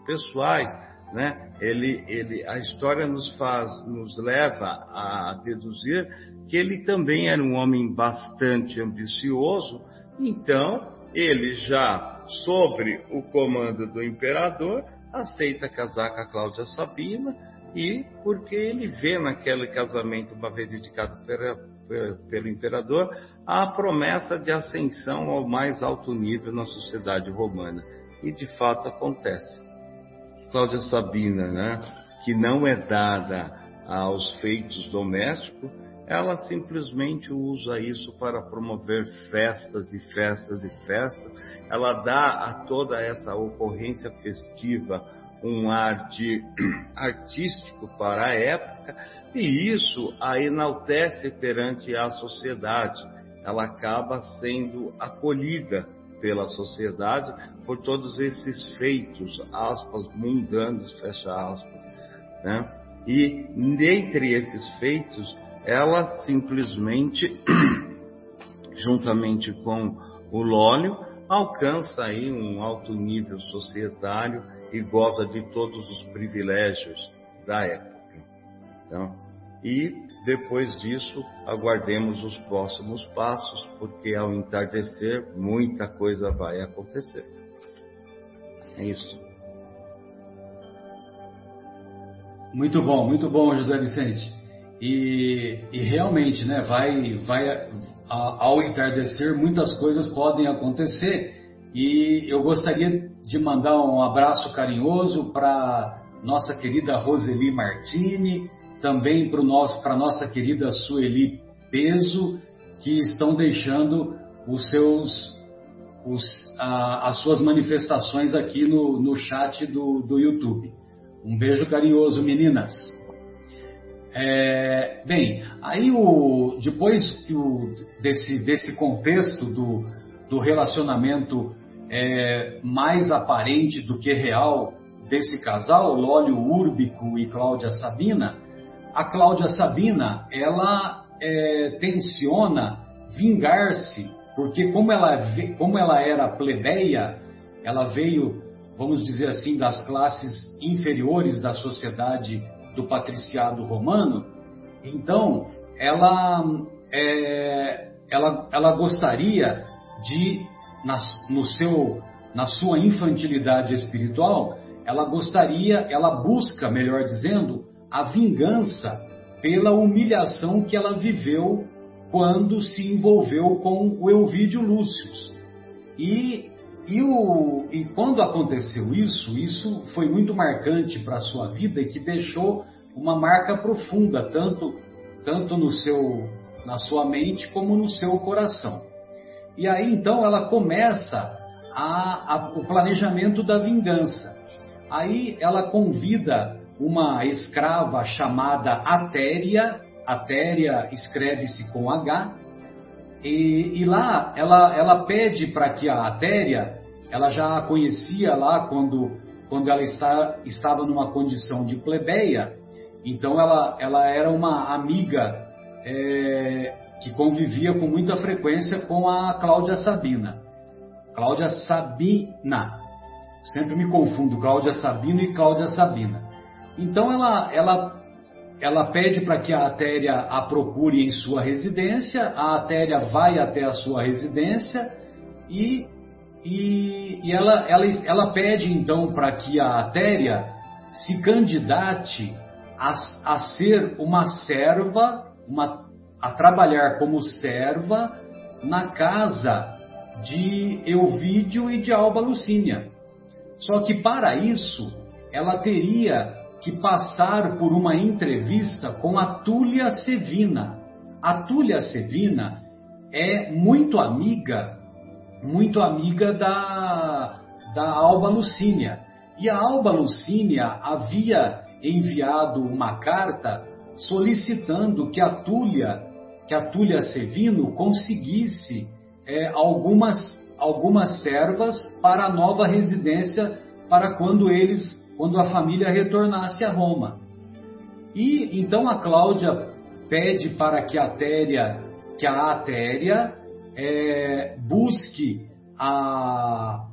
Speaker 3: pessoais, né? Ele, ele, a história nos faz, nos leva a deduzir que ele também era um homem bastante ambicioso. Então, ele já sobre o comando do imperador aceita casar com a Cláudia Sabina e porque ele vê naquele casamento, uma vez indicado pelo imperador, a promessa de ascensão ao mais alto nível na sociedade romana. E de fato acontece. Cláudia Sabina, né, que não é dada aos feitos domésticos, ela simplesmente usa isso para promover festas e festas e festas. Ela dá a toda essa ocorrência festiva um ar de artístico para a época e isso a enaltece perante a sociedade. Ela acaba sendo acolhida pela sociedade por todos esses feitos, aspas, mundanos, fecha aspas, né? E dentre esses feitos, ela simplesmente, juntamente com o Lólio, alcança aí um alto nível societário e goza de todos os privilégios da época. Então, e depois disso, aguardemos os próximos passos, porque ao entardecer, muita coisa vai acontecer. É isso.
Speaker 2: Muito bom, muito bom, José Vicente. E, e realmente, né, vai, vai ao entardecer, muitas coisas podem acontecer. E eu gostaria de mandar um abraço carinhoso para nossa querida Roseli Martini, também para a nossa querida Sueli Peso, que estão deixando os seus, os, a, as suas manifestações aqui no, no chat do, do YouTube. Um beijo carinhoso, meninas. É, bem, aí o, depois que o, desse, desse contexto do, do relacionamento é, mais aparente do que real desse casal, Lólio Úrbico e Cláudia Sabina, a Cláudia Sabina, ela é, tensiona vingar-se, porque como ela, como ela era plebeia, ela veio, vamos dizer assim, das classes inferiores da sociedade do patriciado romano, então ela, é, ela, ela gostaria de, na, no seu, na sua infantilidade espiritual, ela gostaria, ela busca, melhor dizendo, a vingança pela humilhação que ela viveu quando se envolveu com o Elvídio Lúcio. E, e, e quando aconteceu isso, isso foi muito marcante para a sua vida e que deixou uma marca profunda, tanto, tanto no seu, na sua mente como no seu coração. E aí então ela começa a, a, o planejamento da vingança. Aí ela convida uma escrava chamada Atéria, Atéria escreve-se com H, e, e, lá ela, ela pede para que a Atéria, ela já a conhecia lá quando, quando ela está, estava numa condição de plebeia, então ela, ela era uma amiga é, que convivia com muita frequência com a Cláudia Sabina. Cláudia Sabina. Sempre me confundo Cláudia Sabino e Cláudia Sabina. Então ela, ela, ela pede para que a Atéria a procure em sua residência, a Atéria vai até a sua residência e, e, e ela, ela, ela pede então para que a Atéria se candidate a, a ser uma serva, uma, a trabalhar como serva na casa de Euvídio e de Alba Lucínia. Só que para isso ela teria que passar por uma entrevista com a Túlia Sevina. A Túlia Sevina é muito amiga, muito amiga da, da Alba Lucínia. E a Alba Lucínia havia enviado uma carta solicitando que a Túlia, que a Túlia Sevino conseguisse é, algumas, algumas servas para a nova residência para quando eles, quando a família retornasse a Roma. E então a Cláudia pede para que a Téria, que a Atéria é, busque a,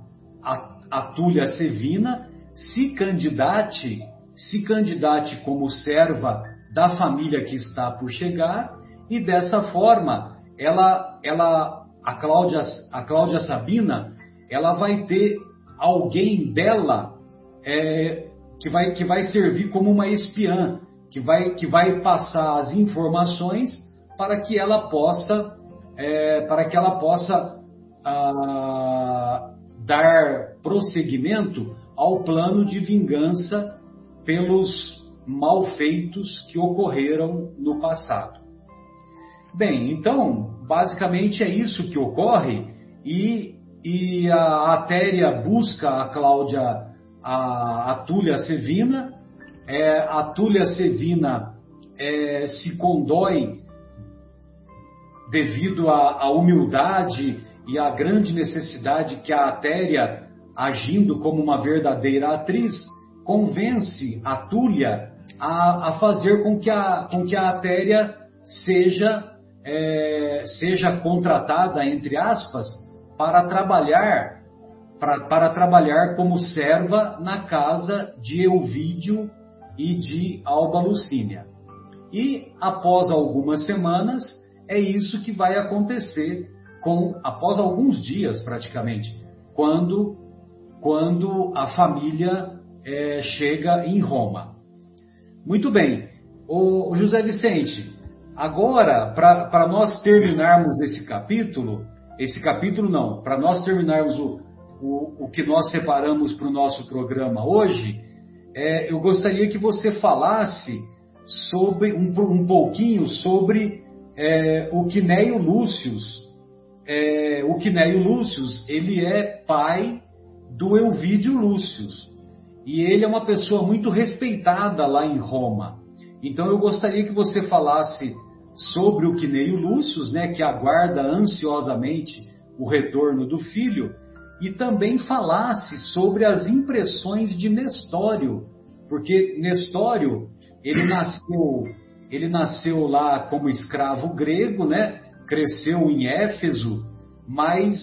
Speaker 2: a, a Túlia Sevina, se candidate, se candidate como serva da família que está por chegar e dessa forma ela, ela a Cláudia, a Cláudia Sabina, ela vai ter alguém dela é, que, vai, que vai servir como uma espiã, que vai, que vai passar as informações para que ela possa, é, para que ela possa ah, dar prosseguimento ao plano de vingança pelos malfeitos que ocorreram no passado. Bem, então, basicamente é isso que ocorre e, e a Atéria busca a Cláudia, a, a Túlia Sevina, é, a Túlia Sevina é, se condói devido à, humildade e à grande necessidade que a Atéria, agindo como uma verdadeira atriz, convence a Túlia a, a fazer com que a, com que a Atéria seja é, seja contratada, entre aspas, para trabalhar para, para trabalhar como serva na casa de Euvídio e de Alba Lucínia. E após algumas semanas, é isso que vai acontecer com após alguns dias praticamente, quando quando a família é, chega em Roma. Muito bem, o José Vicente, Agora, para nós terminarmos esse capítulo, esse capítulo não, para nós terminarmos o, o, o, que nós separamos para o nosso programa hoje, é, eu gostaria que você falasse sobre um, um pouquinho sobre é, o Quinéio Lúcius. É, o Quinéio Lúcius, ele é pai do Elvídio Lúcius. E ele é uma pessoa muito respeitada lá em Roma. Então eu gostaria que você falasse sobre o Quineio Lúcio, né, que aguarda ansiosamente o retorno do filho, e também falasse sobre as impressões de Nestório, porque Nestório, ele nasceu, ele nasceu lá como escravo grego, né? Cresceu em Éfeso, mas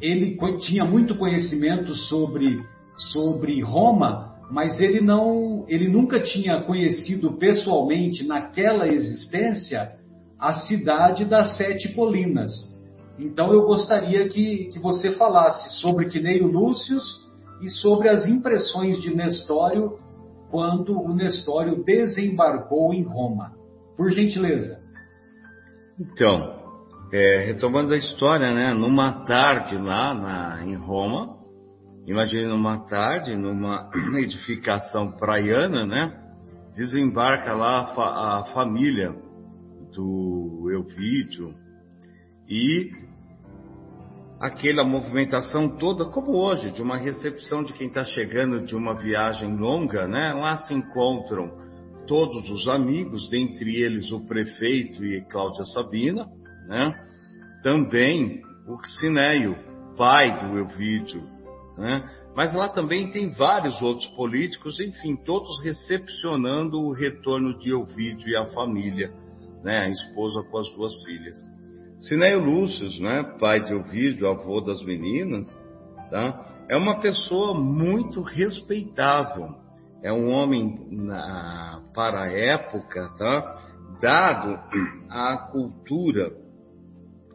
Speaker 2: ele tinha muito conhecimento sobre sobre Roma mas ele não, ele nunca tinha conhecido pessoalmente naquela existência a cidade das sete colinas. Então eu gostaria que, que você falasse sobre Quineio Lúcius e sobre as impressões de Nestório quando o Nestório desembarcou em Roma. Por gentileza.
Speaker 3: Então, é, retomando a história, né, numa tarde lá na, em Roma, Imagine numa tarde, numa edificação praiana, né? Desembarca lá a, fa a família do Elvídio e aquela movimentação toda, como hoje, de uma recepção de quem está chegando de uma viagem longa, né? Lá se encontram todos os amigos, dentre eles o prefeito e Cláudia Sabina, né? Também o Cineio, pai do Elvídio, né? Mas lá também tem vários outros políticos, enfim, todos recepcionando o retorno de Ovídio e a família né, a esposa com as duas filhas. Sinéio Lúcio, né, pai de Ovídio, avô das meninas, tá, é uma pessoa muito respeitável. É um homem na, para a época, tá, dado à cultura.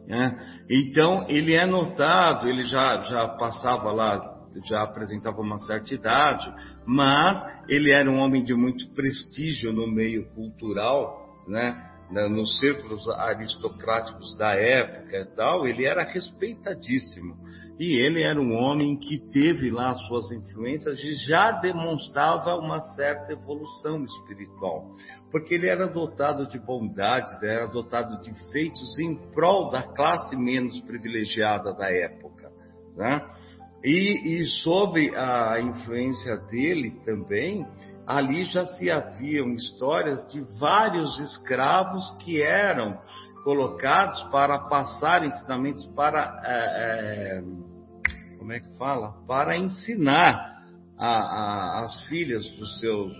Speaker 3: Né? Então, ele é notado, ele já, já passava lá já apresentava uma certa idade, mas ele era um homem de muito prestígio no meio cultural, né? Nos círculos aristocráticos da época e tal, ele era respeitadíssimo. E ele era um homem que teve lá suas influências e já demonstrava uma certa evolução espiritual. Porque ele era dotado de bondades, era dotado de feitos em prol da classe menos privilegiada da época. Né? E, e sob a influência dele também, ali já se haviam histórias de vários escravos que eram colocados para passar ensinamentos para é, é, como é que fala para ensinar a, a, as filhas dos seus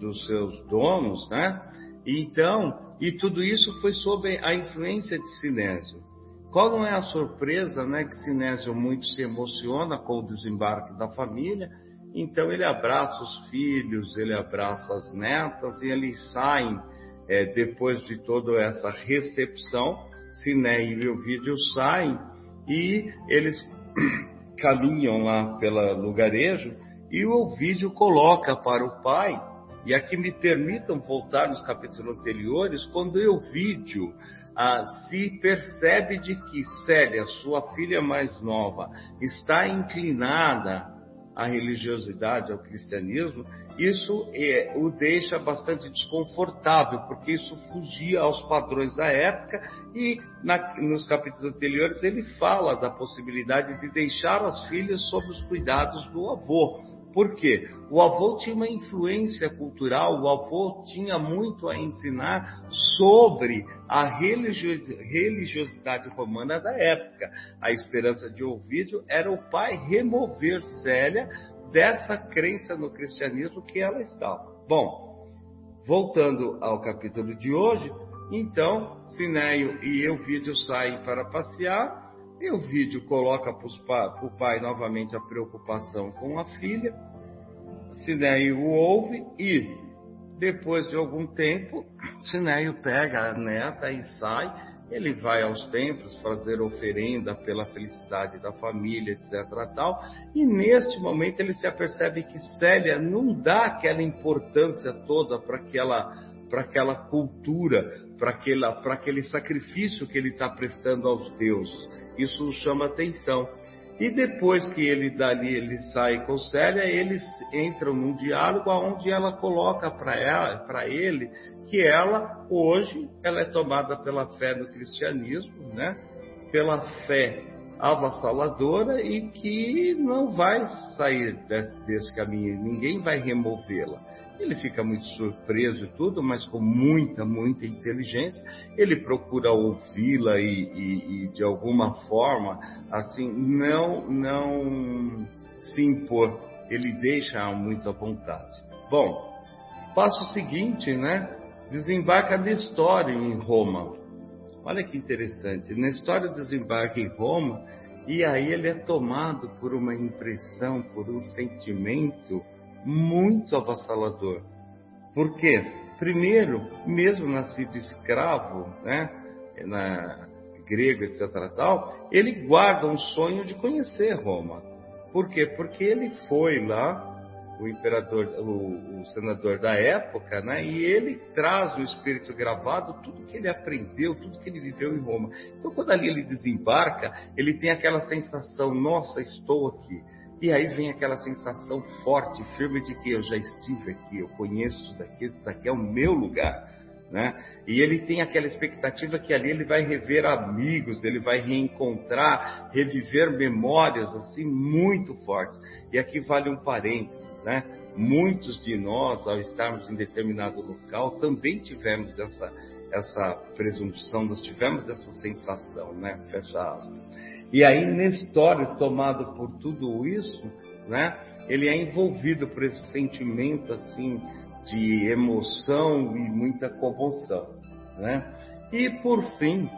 Speaker 3: dos seus donos, né? Então e tudo isso foi sob a influência de Sinésio. Qual não é a surpresa, né, que Sinésio muito se emociona com o desembarque da família, então ele abraça os filhos, ele abraça as netas e eles saem, é, depois de toda essa recepção, Siné e Ovídio saem e eles caminham lá pelo lugarejo e o Ovídio coloca para o pai, e aqui me permitam voltar nos capítulos anteriores, quando Ovídio ah, se percebe de que Célia, sua filha mais nova, está inclinada à religiosidade, ao cristianismo, isso é, o deixa bastante desconfortável, porque isso fugia aos padrões da época e na, nos capítulos anteriores ele fala da possibilidade de deixar as filhas sob os cuidados do avô. Por quê? O avô tinha uma influência cultural, o avô tinha muito a ensinar sobre a religiosidade romana da época. A esperança de Ovídio era o pai remover Célia dessa crença no cristianismo que ela estava. Bom, voltando ao capítulo de hoje, então Sinéio e Euvídio saem para passear e o vídeo coloca para o pai novamente a preocupação com a filha. Sinéio o ouve e, depois de algum tempo, Sinéio pega a neta e sai. Ele vai aos templos fazer oferenda pela felicidade da família, etc. Tal, e neste momento ele se apercebe que Célia não dá aquela importância toda para aquela, para aquela cultura, para aquele sacrifício que ele está prestando aos deuses. Isso chama atenção. E depois que ele dali ele sai com Célia, eles entram num diálogo onde ela coloca para ele que ela hoje ela é tomada pela fé no cristianismo, né? Pela fé avassaladora e que não vai sair desse, desse caminho, ninguém vai removê-la. Ele fica muito surpreso e tudo, mas com muita, muita inteligência. Ele procura ouvi-la e, e, e, de alguma forma, assim, não, não se impor. Ele deixa muito à vontade. Bom, passo seguinte, né? Desembarca na história em Roma. Olha que interessante. Na história desembarca em Roma e aí ele é tomado por uma impressão, por um sentimento muito avassalador. Por quê? Primeiro, mesmo nascido escravo, né, na grego, etc. Tal, ele guarda um sonho de conhecer Roma. Por quê? Porque ele foi lá, o imperador, o, o senador da época, né, e ele traz no espírito gravado tudo que ele aprendeu, tudo que ele viveu em Roma. Então, quando ali ele desembarca, ele tem aquela sensação: nossa, estou aqui e aí vem aquela sensação forte, firme de que eu já estive aqui, eu conheço isso daqui, isso daqui é o meu lugar. Né? E ele tem aquela expectativa que ali ele vai rever amigos, ele vai reencontrar, reviver memórias assim muito fortes. E aqui vale um parênteses, né? Muitos de nós, ao estarmos em determinado local, também tivemos essa essa presunção, nós tivemos essa sensação, né? Fecha aspas. E aí Nestor, tomado por tudo isso, né? Ele é envolvido por esse sentimento assim de emoção e muita comoção. né? E por fim,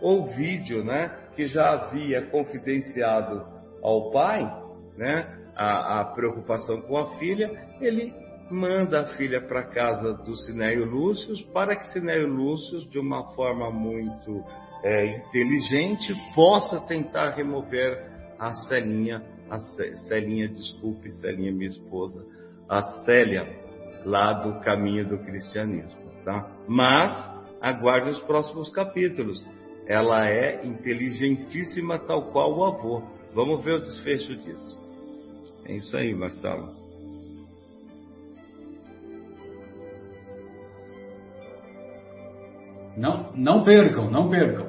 Speaker 3: o vídeo, né, que já havia confidenciado ao pai, né, a, a preocupação com a filha, ele manda a filha para casa do Sinéio Lúcio para que Sinéio Lúcio, de uma forma muito é, inteligente, possa tentar remover a Celinha, a Celinha, desculpe, Celinha, minha esposa, a Célia, lá do caminho do cristianismo, tá? Mas aguarde os próximos capítulos. Ela é inteligentíssima, tal qual o avô. Vamos ver o desfecho disso. É isso aí, Marcelo.
Speaker 2: Não, não percam, não percam.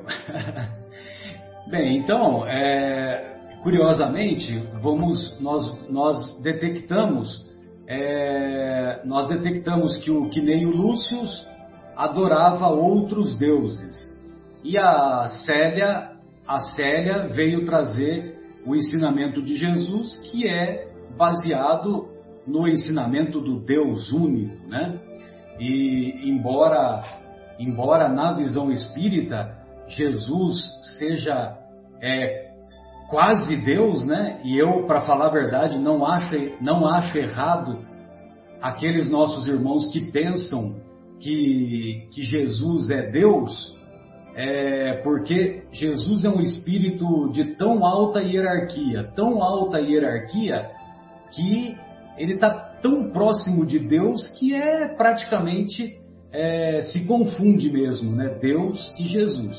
Speaker 2: Bem, então, é, curiosamente, vamos, nós, nós detectamos, é, nós detectamos que o que nem o Lúcio adorava outros deuses e a Célia, a Célia veio trazer o ensinamento de Jesus, que é baseado no ensinamento do Deus único, né? E embora embora na visão espírita Jesus seja é, quase Deus, né? E eu, para falar a verdade, não acho, não acho errado aqueles nossos irmãos que pensam que, que Jesus é Deus, é, porque Jesus é um espírito de tão alta hierarquia, tão alta hierarquia, que ele está tão próximo de Deus que é praticamente é, se confunde mesmo, né? Deus e Jesus.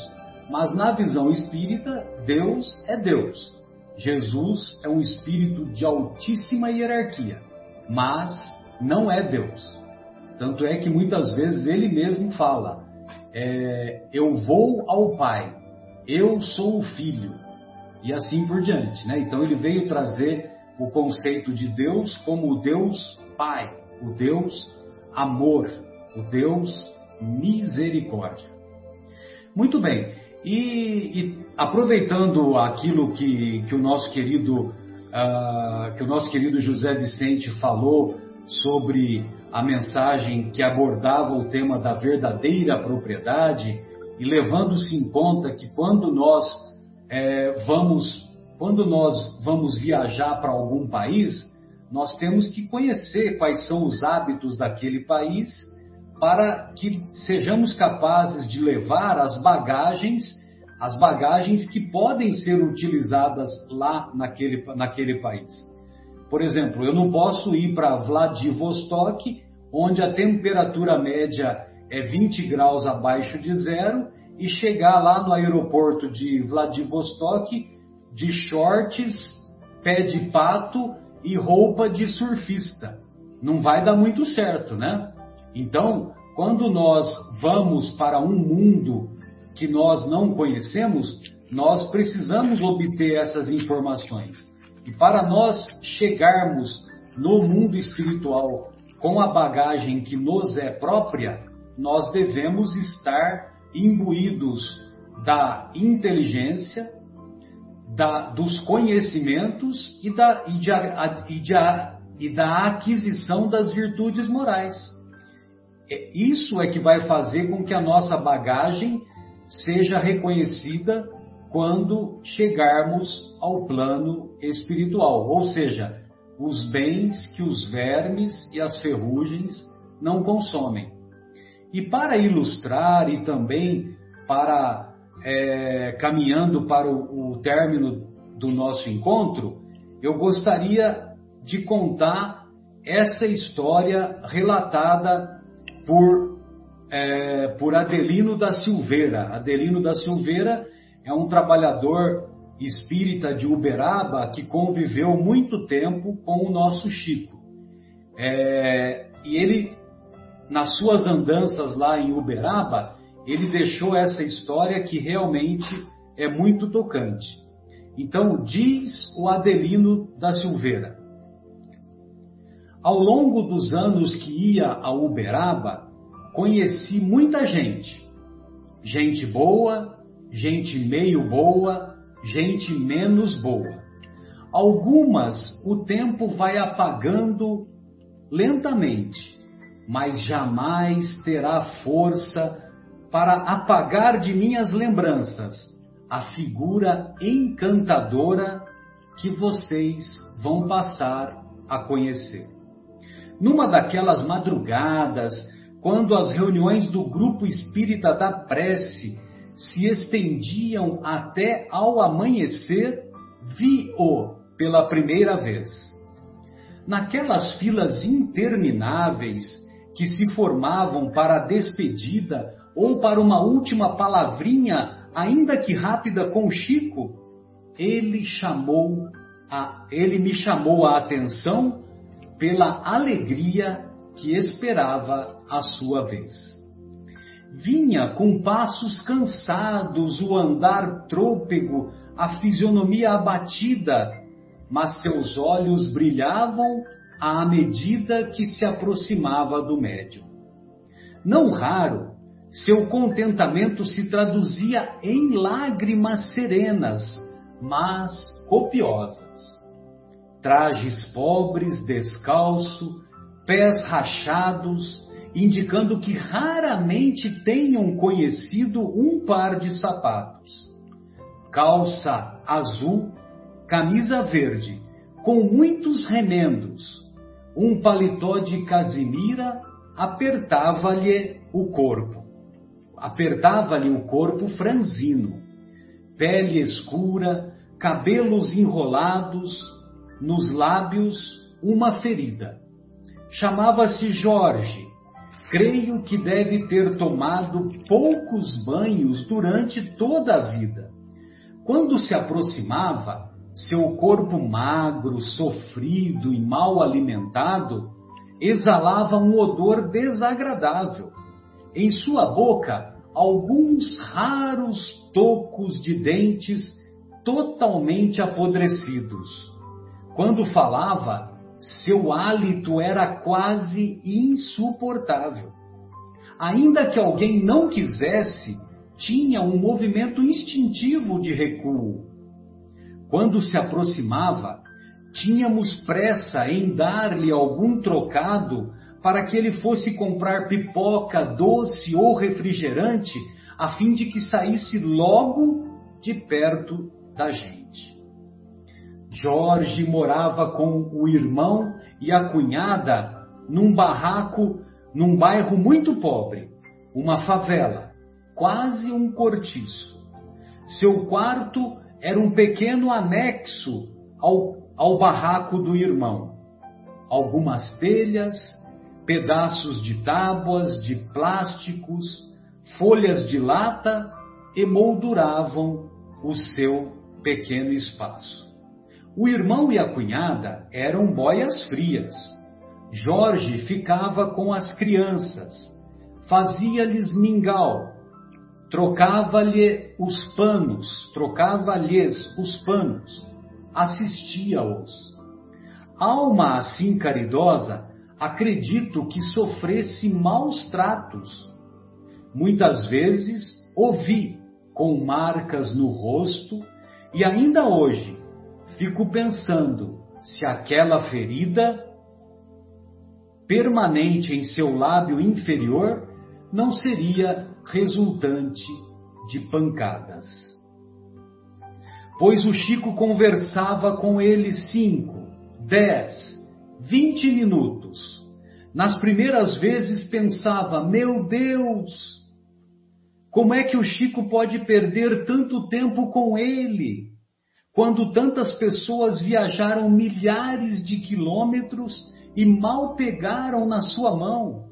Speaker 2: Mas na visão espírita, Deus é Deus. Jesus é um espírito de altíssima hierarquia, mas não é Deus. Tanto é que muitas vezes ele mesmo fala: é, Eu vou ao Pai, eu sou o Filho, e assim por diante. Né? Então ele veio trazer o conceito de Deus como o Deus Pai, o Deus amor, o Deus misericórdia. Muito bem, e, e aproveitando aquilo que, que, o nosso querido uh, que o nosso querido José Vicente falou sobre a mensagem que abordava o tema da verdadeira propriedade e levando-se em conta que quando nós é, vamos quando nós vamos viajar para algum país nós temos que conhecer quais são os hábitos daquele país para que sejamos capazes de levar as bagagens, as bagagens que podem ser utilizadas lá naquele, naquele país. Por exemplo, eu não posso ir para Vladivostok, onde a temperatura média é 20 graus abaixo de zero, e chegar lá no aeroporto de Vladivostok de shorts, pé de pato e roupa de surfista. Não vai dar muito certo, né? Então, quando nós vamos para um mundo que nós não conhecemos, nós precisamos obter essas informações. E para nós chegarmos no mundo espiritual com a bagagem que nos é própria, nós devemos estar imbuídos da inteligência, da, dos conhecimentos e da, e, de, e, de, e da aquisição das virtudes morais. É, isso é que vai fazer com que a nossa bagagem seja reconhecida quando chegarmos ao plano espiritual, ou seja, os bens que os vermes e as ferrugens não consomem. E para ilustrar e também para é, caminhando para o, o término do nosso encontro, eu gostaria de contar essa história relatada por, é, por Adelino da Silveira. Adelino da Silveira é um trabalhador espírita de Uberaba que conviveu muito tempo com o nosso Chico. É, e ele, nas suas andanças lá em Uberaba, ele deixou essa história que realmente é muito tocante. Então, diz o Adelino da Silveira: ao longo dos anos que ia a Uberaba, conheci muita gente. Gente boa, gente meio boa, gente menos boa. Algumas o tempo vai apagando lentamente, mas jamais terá força para apagar de minhas lembranças a figura encantadora que vocês vão passar a conhecer. Numa daquelas madrugadas, quando as reuniões do grupo espírita da prece se estendiam até ao amanhecer, vi-o pela primeira vez. Naquelas filas intermináveis que se formavam para a despedida ou para uma última palavrinha, ainda que rápida, com Chico, ele chamou a, ele me chamou a atenção pela alegria que esperava a sua vez. Vinha com passos cansados, o andar trôpego, a fisionomia abatida, mas seus olhos brilhavam à medida que se aproximava do médium. Não raro, seu contentamento se traduzia em lágrimas serenas, mas copiosas. Trajes pobres, descalço, pés rachados, indicando que raramente tenham conhecido um par de sapatos. Calça azul, camisa verde, com muitos remendos, um paletó de casimira apertava-lhe o corpo. Apertava-lhe o corpo franzino, pele escura, cabelos enrolados, nos lábios uma ferida. Chamava-se Jorge. Creio que deve ter tomado poucos banhos durante toda a vida. Quando se aproximava, seu corpo magro, sofrido e mal alimentado exalava um odor desagradável. Em sua boca, alguns raros tocos de dentes totalmente apodrecidos. Quando falava, seu hálito era quase insuportável. Ainda que alguém não quisesse, tinha um movimento instintivo de recuo. Quando se aproximava, tínhamos pressa em dar-lhe algum trocado para que ele fosse comprar pipoca, doce ou refrigerante, a fim de que saísse logo de perto da gente. Jorge morava com o irmão e a cunhada num barraco num bairro muito pobre, uma favela, quase um cortiço. Seu quarto era um pequeno anexo ao, ao barraco do irmão. Algumas telhas, pedaços de tábuas, de plásticos, folhas de lata emolduravam o seu pequeno espaço. O irmão e a cunhada eram boias frias. Jorge ficava com as crianças, fazia-lhes mingau, trocava-lhe os panos, trocava-lhes os panos, assistia-os. Alma assim caridosa, acredito que sofresse maus tratos. Muitas vezes ouvi com marcas no rosto e ainda hoje fico pensando se aquela ferida permanente em seu lábio inferior não seria resultante de pancadas. Pois o Chico conversava com ele cinco, dez, vinte minutos. Nas primeiras vezes pensava: Meu Deus, como é que o Chico pode perder tanto tempo com ele? Quando tantas pessoas viajaram milhares de quilômetros e mal pegaram na sua mão?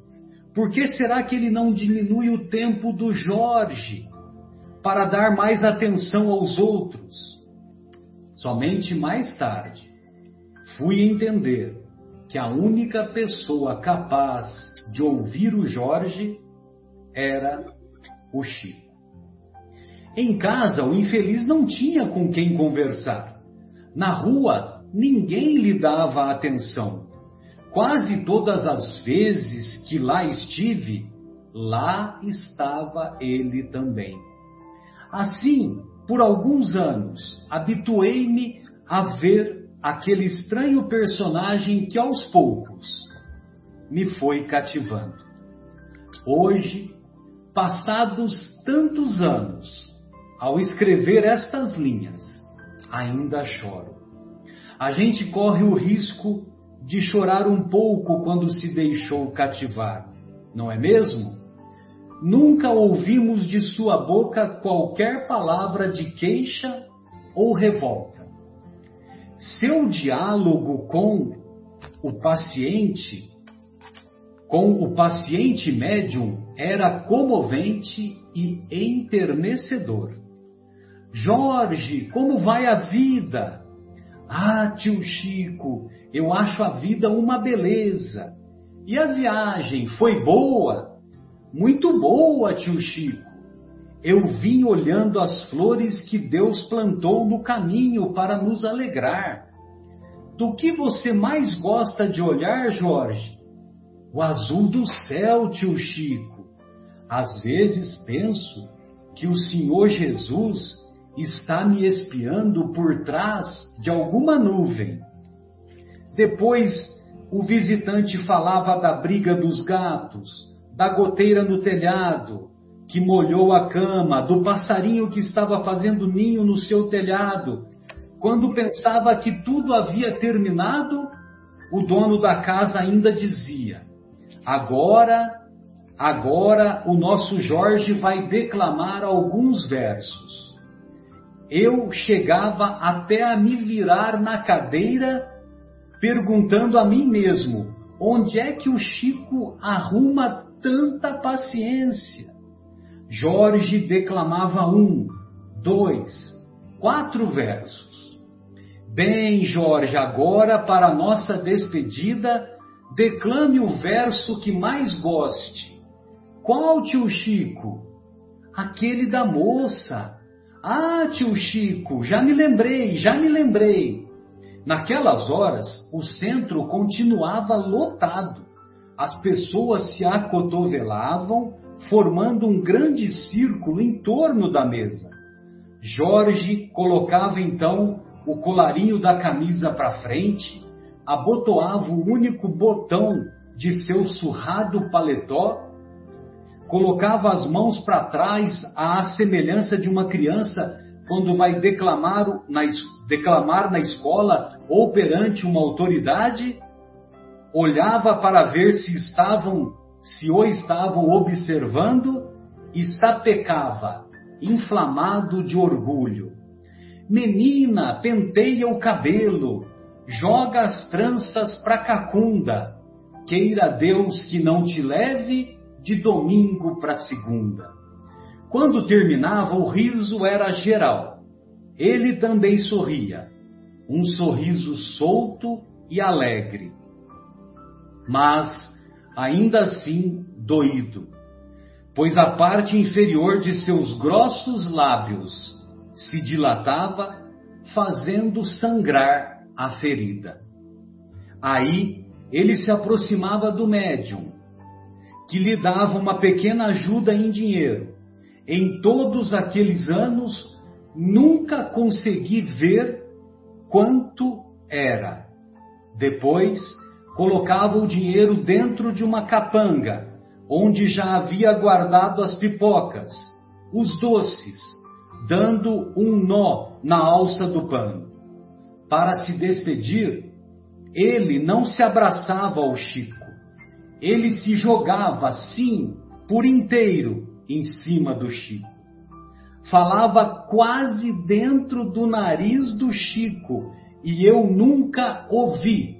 Speaker 2: Por que será que ele não diminui o tempo do Jorge para dar mais atenção aos outros? Somente mais tarde fui entender que a única pessoa capaz de ouvir o Jorge era o Chico. Em casa, o infeliz não tinha com quem conversar. Na rua, ninguém lhe dava atenção. Quase todas as vezes que lá estive, lá estava ele também. Assim, por alguns anos, habituei-me a ver aquele estranho personagem que aos poucos me foi cativando. Hoje, passados tantos anos, ao escrever estas linhas, ainda choro. A gente corre o risco de chorar um pouco quando se deixou cativar, não é mesmo? Nunca ouvimos de sua boca qualquer palavra de queixa ou revolta. Seu diálogo com o paciente, com o paciente médium, era comovente e enternecedor. Jorge, como vai a vida? Ah, tio Chico, eu acho a vida uma beleza. E a viagem foi boa? Muito boa, tio Chico. Eu vim olhando as flores que Deus plantou no caminho para nos alegrar. Do que você mais gosta de olhar, Jorge? O azul do céu, tio Chico. Às vezes penso que o Senhor Jesus está me espiando por trás de alguma nuvem. Depois, o visitante falava da briga dos gatos, da goteira no telhado, que molhou a cama, do passarinho que estava fazendo ninho no seu telhado. Quando pensava que tudo havia terminado, o dono da casa ainda dizia: Agora, agora o nosso Jorge vai declamar alguns versos eu chegava até a me virar na cadeira, perguntando a mim mesmo: onde é que o Chico arruma tanta paciência? Jorge declamava um, dois, quatro versos. Bem, Jorge, agora para nossa despedida, declame o verso que mais goste. Qual, tio Chico? Aquele da moça ah, tio Chico, já me lembrei, já me lembrei. Naquelas horas, o centro continuava lotado. As pessoas se acotovelavam, formando um grande círculo em torno da mesa. Jorge colocava então o colarinho da camisa para frente, abotoava o único botão de seu surrado paletó colocava as mãos para trás à semelhança de uma criança quando vai declamar na, declamar na escola ou perante uma autoridade, olhava para ver se estavam, se o estavam observando e sapecava, inflamado de orgulho. Menina, penteia o cabelo, joga as tranças pra cacunda, queira Deus que não te leve de domingo para segunda. Quando terminava, o riso era geral. Ele também sorria, um sorriso solto e alegre, mas ainda assim doído, pois a parte inferior de seus grossos lábios se dilatava, fazendo sangrar a ferida. Aí ele se aproximava do médium, que lhe dava uma pequena ajuda em dinheiro. Em todos aqueles anos, nunca consegui ver quanto era. Depois, colocava o dinheiro dentro de uma capanga, onde já havia guardado as pipocas, os doces, dando um nó na alça do pano. Para se despedir, ele não se abraçava ao Chico ele se jogava assim por inteiro em cima do Chico. Falava quase dentro do nariz do Chico e eu nunca ouvi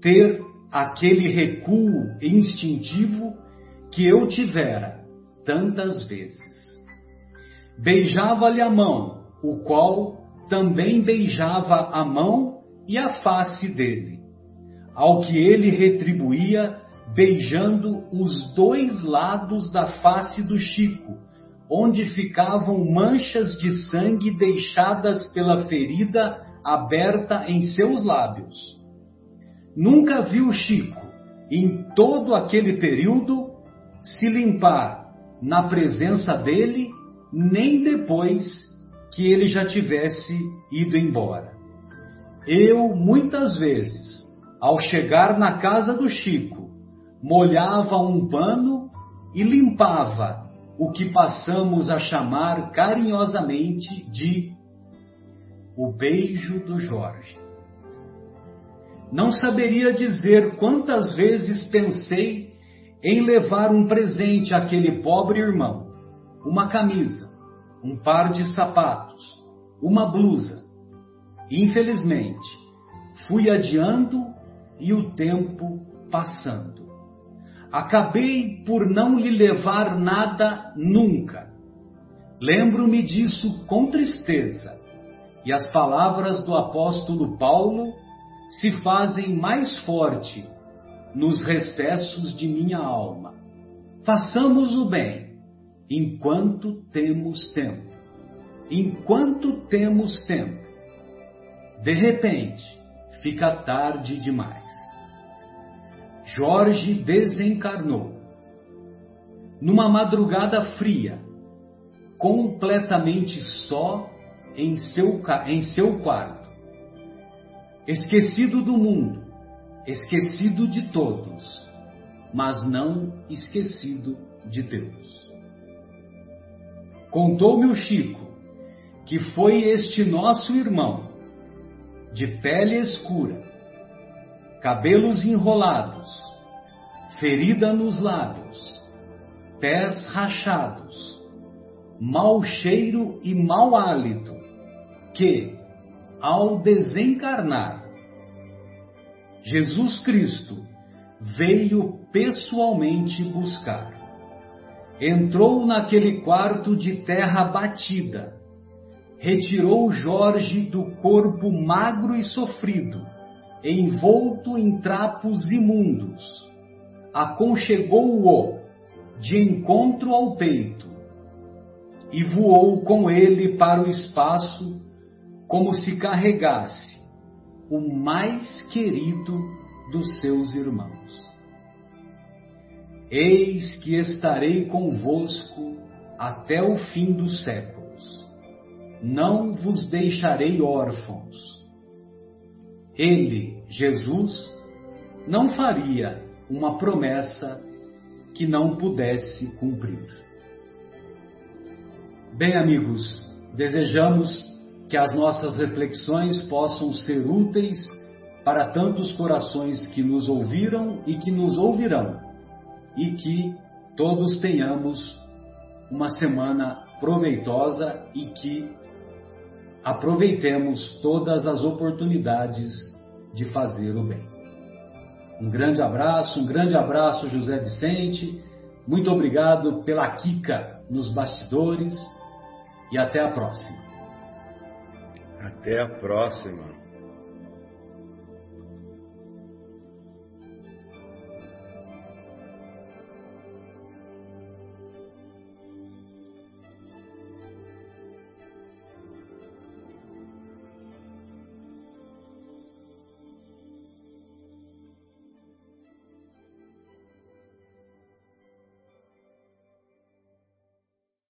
Speaker 2: ter aquele recuo instintivo que eu tivera tantas vezes. Beijava-lhe a mão, o qual também beijava a mão e a face dele ao que ele retribuía beijando os dois lados da face do Chico, onde ficavam manchas de sangue deixadas pela ferida aberta em seus lábios. Nunca viu Chico, em todo aquele período, se limpar na presença dele, nem depois que ele já tivesse ido embora. Eu, muitas vezes, ao chegar na casa do Chico, molhava um pano e limpava o que passamos a chamar carinhosamente de o beijo do Jorge. Não saberia dizer quantas vezes pensei em levar um presente àquele pobre irmão, uma camisa, um par de sapatos, uma blusa. Infelizmente, fui adiando e o tempo passando. Acabei por não lhe levar nada nunca. Lembro-me disso com tristeza, e as palavras do apóstolo Paulo se fazem mais forte nos recessos de minha alma. Façamos o bem enquanto temos tempo. Enquanto temos tempo. De repente, fica tarde demais. Jorge desencarnou. Numa madrugada fria, completamente só em seu, em seu quarto esquecido do mundo, esquecido de todos, mas não esquecido de Deus. Contou-me o Chico que foi este nosso irmão, de pele escura, cabelos enrolados, ferida nos lábios, pés rachados, mau cheiro e mau hálito, que, ao desencarnar, Jesus Cristo veio pessoalmente buscar. Entrou naquele quarto de terra batida, retirou Jorge do corpo magro e sofrido, envolto em trapos imundos, aconchegou-o de encontro ao peito e voou com ele para o espaço como se carregasse o mais querido dos seus irmãos. Eis que estarei convosco até o fim dos séculos. Não vos deixarei órfãos. Ele, Jesus, não faria uma promessa que não pudesse cumprir. Bem, amigos, desejamos que as nossas reflexões possam ser úteis para tantos corações que nos ouviram e que nos ouvirão, e que todos tenhamos uma semana proveitosa e que aproveitemos todas as oportunidades de fazer o bem. Um grande abraço, um grande abraço, José Vicente. Muito obrigado pela Kika nos bastidores e até a próxima.
Speaker 3: Até a próxima.